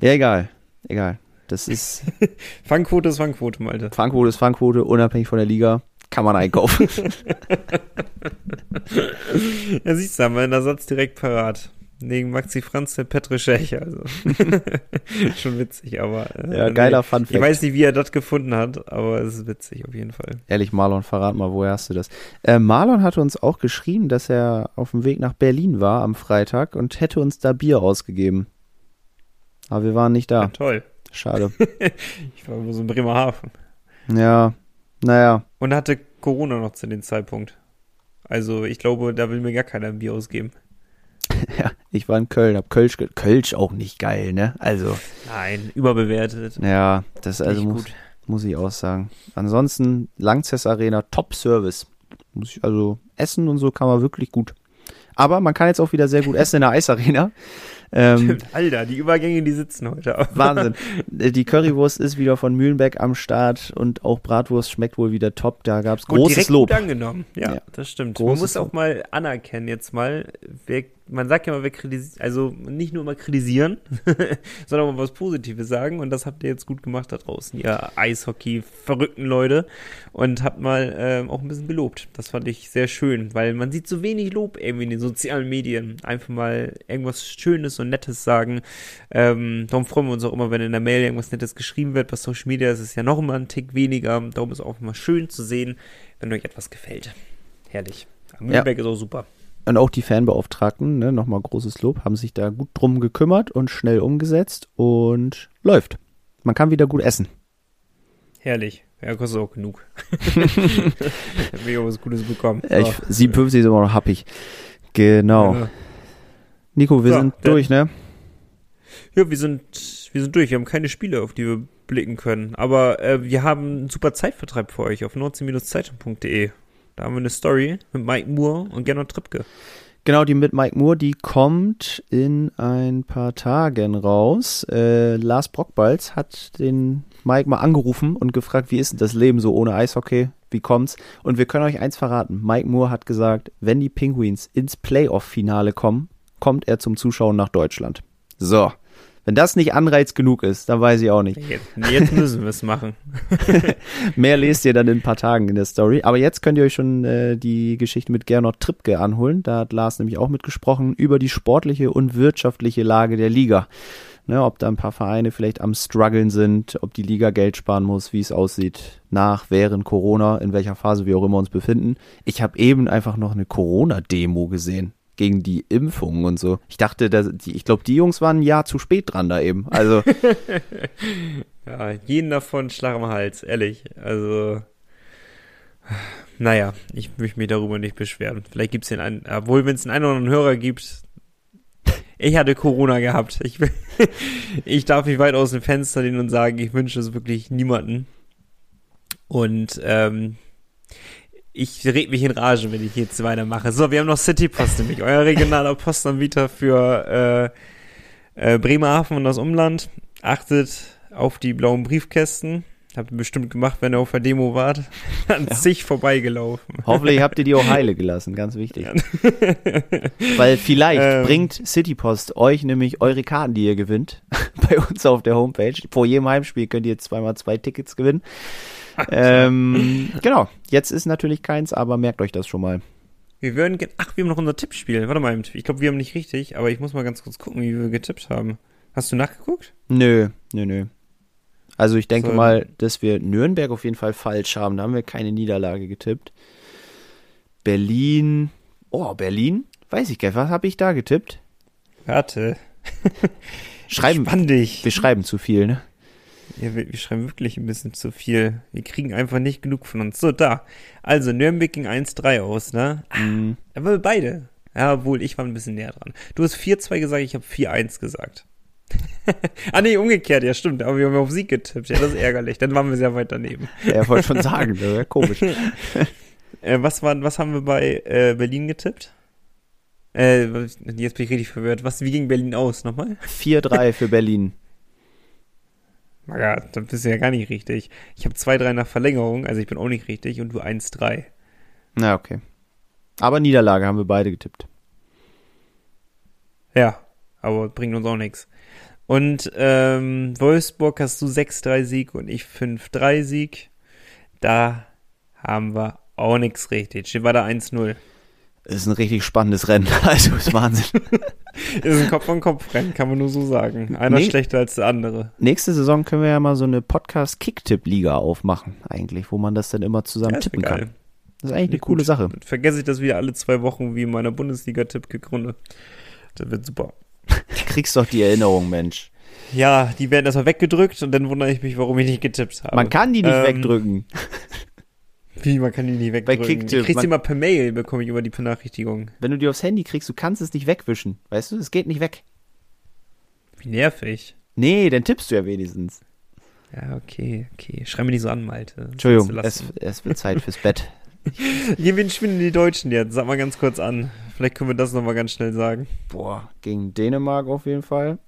Speaker 2: Ja, egal. Egal. Das ist
Speaker 1: Fangquote ist Fangquote, Malte.
Speaker 2: Fangquote ist Fangquote, unabhängig von der Liga. Kann man einkaufen.
Speaker 1: Ja, siehst du, haben wir einen Ersatz direkt parat. Neben Maxi Franz, der Petr Cech, also. Schon witzig, aber. äh,
Speaker 2: Ja, geiler Fun
Speaker 1: Ich
Speaker 2: Fact.
Speaker 1: weiß nicht, wie er das gefunden hat, aber es ist witzig auf jeden Fall.
Speaker 2: Ehrlich, Marlon, verrat mal, woher hast du das? Äh, Marlon hatte uns auch geschrieben, dass er auf dem Weg nach Berlin war am Freitag und hätte uns da Bier ausgegeben. Aber wir waren nicht
Speaker 1: Ja,
Speaker 2: da.
Speaker 1: toll.
Speaker 2: Schade.
Speaker 1: Ich war wohl so in Bremerhaven.
Speaker 2: Ja, naja.
Speaker 1: Und hatte Corona noch zu dem Zeitpunkt. Also, ich glaube, da will mir gar keiner ein Bier ausgeben.
Speaker 2: Ja, ich war in Köln, hab Kölsch, Kölsch auch nicht geil, ne? Also,
Speaker 1: Nein, überbewertet.
Speaker 2: ja, das also muss,
Speaker 1: gut.
Speaker 2: muss ich auch sagen. Ansonsten, Langzess Arena, Top Service. Muss ich, also, essen und so kann man wirklich gut. Aber man kann jetzt auch wieder sehr gut essen in der Eisarena. Ähm,
Speaker 1: Alter, die Übergänge, die sitzen heute auf.
Speaker 2: Wahnsinn. Die Currywurst ist wieder von Mühlenbeck am Start und auch Bratwurst schmeckt wohl wieder top. Da gab's
Speaker 1: Und
Speaker 2: großes Lob.
Speaker 1: gut angenommen. Ja,
Speaker 2: Ja.
Speaker 1: das stimmt.
Speaker 2: Großes
Speaker 1: man muss auch mal anerkennen jetzt mal, wer, man sagt ja mal, wer kritisiert, also nicht nur mal kritisieren, sondern auch mal was Positives sagen und das habt ihr jetzt gut gemacht da draußen, ihr Eishockey-verrückten Leute und habt mal ähm, auch ein bisschen gelobt. Das fand ich sehr schön, weil man sieht so wenig Lob irgendwie in den sozialen Medien. Einfach mal irgendwas Schönes und Nettes sagen. Ähm, darum freuen wir uns auch immer, wenn in der Mail irgendwas Nettes geschrieben wird. Bei Social Media ist es ja noch immer ein Tick weniger. Darum ist es auch immer schön zu sehen, wenn euch etwas gefällt. Herrlich. Mühlberg ist auch super.
Speaker 2: Und auch die Fanbeauftragten, ne, nochmal großes Lob, haben sich da gut drum gekümmert und schnell umgesetzt und läuft. Man kann wieder gut essen.
Speaker 1: Herrlich. Ja, kostet auch genug. Hab ich auch was Gutes bekommen.
Speaker 2: Ja, ich, 57 ist immer noch happig. Genau.
Speaker 1: Ja.
Speaker 2: Nico, wir
Speaker 1: So,
Speaker 2: sind durch, ne?
Speaker 1: Ja, wir sind, wir sind durch. Wir haben keine Spiele, auf die wir blicken können. Aber äh, wir haben einen super Zeitvertreib für euch auf 19-zeitung.de. Da haben wir eine Story mit Mike Moore und Gernot Trippke.
Speaker 2: Genau, die mit Mike Moore, die kommt in ein paar Tagen raus. Äh, Lars Brockbalz hat den Mike mal angerufen und gefragt, wie ist denn das Leben so ohne Eishockey? Wie kommt's? Und wir können euch eins verraten. Mike Moore hat gesagt, wenn die Penguins ins Playoff-Finale kommen, kommt er zum Zuschauen nach Deutschland. So. Wenn das nicht Anreiz genug ist, dann weiß ich auch nicht.
Speaker 1: Jetzt, jetzt müssen wir es machen.
Speaker 2: Mehr lest ihr dann in ein paar Tagen in der Story. Aber jetzt könnt ihr euch schon äh, die Geschichte mit Gernot Trippke anholen. Da hat Lars nämlich auch mitgesprochen über die sportliche und wirtschaftliche Lage der Liga. Ne, ob da ein paar Vereine vielleicht am struggeln sind, ob die Liga Geld sparen muss, wie es aussieht nach, während Corona, in welcher Phase wir auch immer uns befinden. Ich habe eben einfach noch eine Corona-Demo gesehen gegen die Impfungen und so. Ich dachte, dass die, ich glaube, die Jungs waren ein Jahr zu spät dran da eben. Also
Speaker 1: Ja, jeden davon Schlag am Hals, ehrlich. Also, naja, ich möchte mich darüber nicht beschweren. Vielleicht gibt es den einen, obwohl, wenn es einen oder anderen Hörer gibt, ich hatte Corona gehabt. Ich, ich darf mich weit aus dem Fenster lehnen und sagen, ich wünsche es wirklich niemanden. Und ähm, ich red mich in Rage, wenn ich jetzt weitermache. So, wir haben noch City Post, nämlich euer regionaler Postanbieter für äh, äh, Bremerhaven und das Umland. Achtet auf die blauen Briefkästen. Habt ihr bestimmt gemacht, wenn ihr auf der Demo wart. An sich vorbeigelaufen.
Speaker 2: Hoffentlich habt ihr die auch heile gelassen, ganz wichtig. Weil vielleicht
Speaker 1: Ähm.
Speaker 2: bringt Citypost euch nämlich eure Karten, die ihr gewinnt, bei uns auf der Homepage. Vor jedem Heimspiel könnt ihr zweimal zwei Tickets gewinnen. Ähm, genau, jetzt ist natürlich keins, aber merkt euch das schon mal.
Speaker 1: Wir würden, ach, wir haben noch unser Tippspiel. Warte mal, ich glaube, wir haben nicht richtig, aber ich muss mal ganz kurz gucken, wie wir getippt haben. Hast du nachgeguckt?
Speaker 2: Nö, nö, nö. Also ich denke
Speaker 1: So.
Speaker 2: mal, dass wir Nürnberg auf jeden Fall falsch haben. Da haben wir keine Niederlage getippt. Berlin. Oh, Berlin? Weiß ich gar nicht. Was habe ich da getippt?
Speaker 1: Warte.
Speaker 2: Schreiben.
Speaker 1: Spann dich.
Speaker 2: Wir schreiben zu viel, ne?
Speaker 1: Ja, wir, wir schreiben wirklich ein bisschen zu viel. Wir kriegen einfach nicht genug von uns. So, da. Also, Nürnberg ging 1-3 aus, ne?
Speaker 2: Mhm.
Speaker 1: Aber wir beide. Ja, obwohl, ich war ein bisschen näher dran. Du hast 4-2 gesagt, ich habe 4-1 gesagt. ah, nee, umgekehrt, ja, stimmt. Aber wir haben auf Sieg getippt. Ja, das ist ärgerlich. Dann waren wir sehr weit daneben.
Speaker 2: Er wollte schon sagen, das wäre komisch.
Speaker 1: Äh, was, war, was haben wir bei äh, Berlin getippt? Äh, jetzt bin ich richtig verwirrt. Was, wie ging Berlin aus? Nochmal?
Speaker 2: 4-3 für Berlin.
Speaker 1: Ja, das bist du ja gar nicht richtig. Ich habe 2-3 nach Verlängerung, also ich bin auch nicht richtig und du 1-3.
Speaker 2: Na, okay. Aber Niederlage haben wir beide getippt.
Speaker 1: Ja, aber bringt uns auch nichts. Und ähm, Wolfsburg hast du 6-3 Sieg und ich 5-3 Sieg. Da haben wir auch nichts richtig. Steht war da 1-0.
Speaker 2: Ist ein richtig spannendes Rennen. Also ist Wahnsinn.
Speaker 1: Ist ein Kopf-an-Kopf-Rennen, kann man nur so sagen. Einer
Speaker 2: Nee.
Speaker 1: schlechter als der andere.
Speaker 2: Nächste Saison können wir ja mal so eine Podcast-Kicktipp-Liga aufmachen, eigentlich, wo man das dann immer zusammen
Speaker 1: Ja,
Speaker 2: tippen kann. Das ist eigentlich eine
Speaker 1: Gut.
Speaker 2: coole Sache.
Speaker 1: Dann vergesse ich das wieder alle zwei Wochen wie in meiner Bundesliga-Tipp-Runde. Das wird super.
Speaker 2: Du kriegst doch die Erinnerung, Mensch.
Speaker 1: Ja, die werden erstmal weggedrückt und dann wundere ich mich, warum ich nicht getippt habe.
Speaker 2: Man kann die nicht
Speaker 1: Ähm,
Speaker 2: wegdrücken.
Speaker 1: Wie, man kann die nicht wegdrücken?
Speaker 2: Kicktipp,
Speaker 1: Ich krieg
Speaker 2: man-
Speaker 1: sie immer per Mail, bekomme ich immer die Benachrichtigung.
Speaker 2: Wenn du die aufs Handy kriegst, du kannst es nicht wegwischen. Weißt du, es geht nicht weg.
Speaker 1: Wie nervig.
Speaker 2: Nee, dann tippst du ja wenigstens.
Speaker 1: Ja, okay, okay. Schreib mir nicht so an, Malte.
Speaker 2: Entschuldigung, es, es wird Zeit fürs Bett.
Speaker 1: Hier, wen spielen die Deutschen jetzt? Sag mal ganz kurz an. Vielleicht können wir das nochmal ganz schnell sagen.
Speaker 2: Boah, gegen Dänemark auf jeden Fall.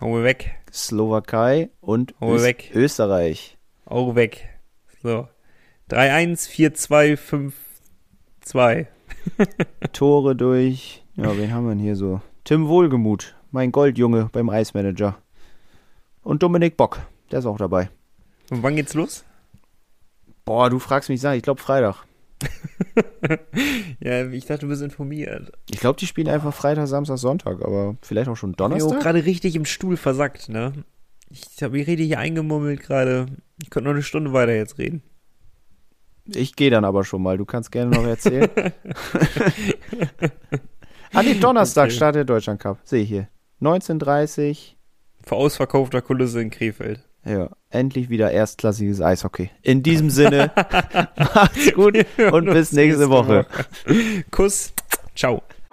Speaker 1: Hau weg.
Speaker 2: Slowakei und
Speaker 1: Hol
Speaker 2: Ös
Speaker 1: weg.
Speaker 2: Österreich.
Speaker 1: Auge weg. So. 3-1, 4-2, 5-2.
Speaker 2: Tore durch. Ja, wen haben wir denn hier so? Tim Wohlgemuth, mein Goldjunge beim Eismanager. Und Dominik Bock, der ist auch dabei.
Speaker 1: Und wann geht's los?
Speaker 2: Boah, du fragst mich, sag, ich glaube Freitag.
Speaker 1: Ja, ich dachte, du bist informiert.
Speaker 2: Ich glaube, die spielen einfach Freitag, Samstag, Sonntag, aber vielleicht auch schon
Speaker 1: Ich bin
Speaker 2: Donnerstag.
Speaker 1: gerade richtig im Stuhl versackt, ne? Ich habe mich richtig hier eingemummelt gerade. Ich könnte noch eine Stunde weiter jetzt reden.
Speaker 2: Ich gehe dann aber schon mal, du kannst gerne noch erzählen. ah, nee, Donnerstag
Speaker 1: Okay.
Speaker 2: startet der Deutschland Cup, sehe ich hier. 19.30
Speaker 1: Vor ausverkaufter Kulisse in Krefeld.
Speaker 2: Ja, endlich wieder erstklassiges Eishockey. In diesem Sinne, macht's gut und bis nächste Woche.
Speaker 1: Kuss. Ciao.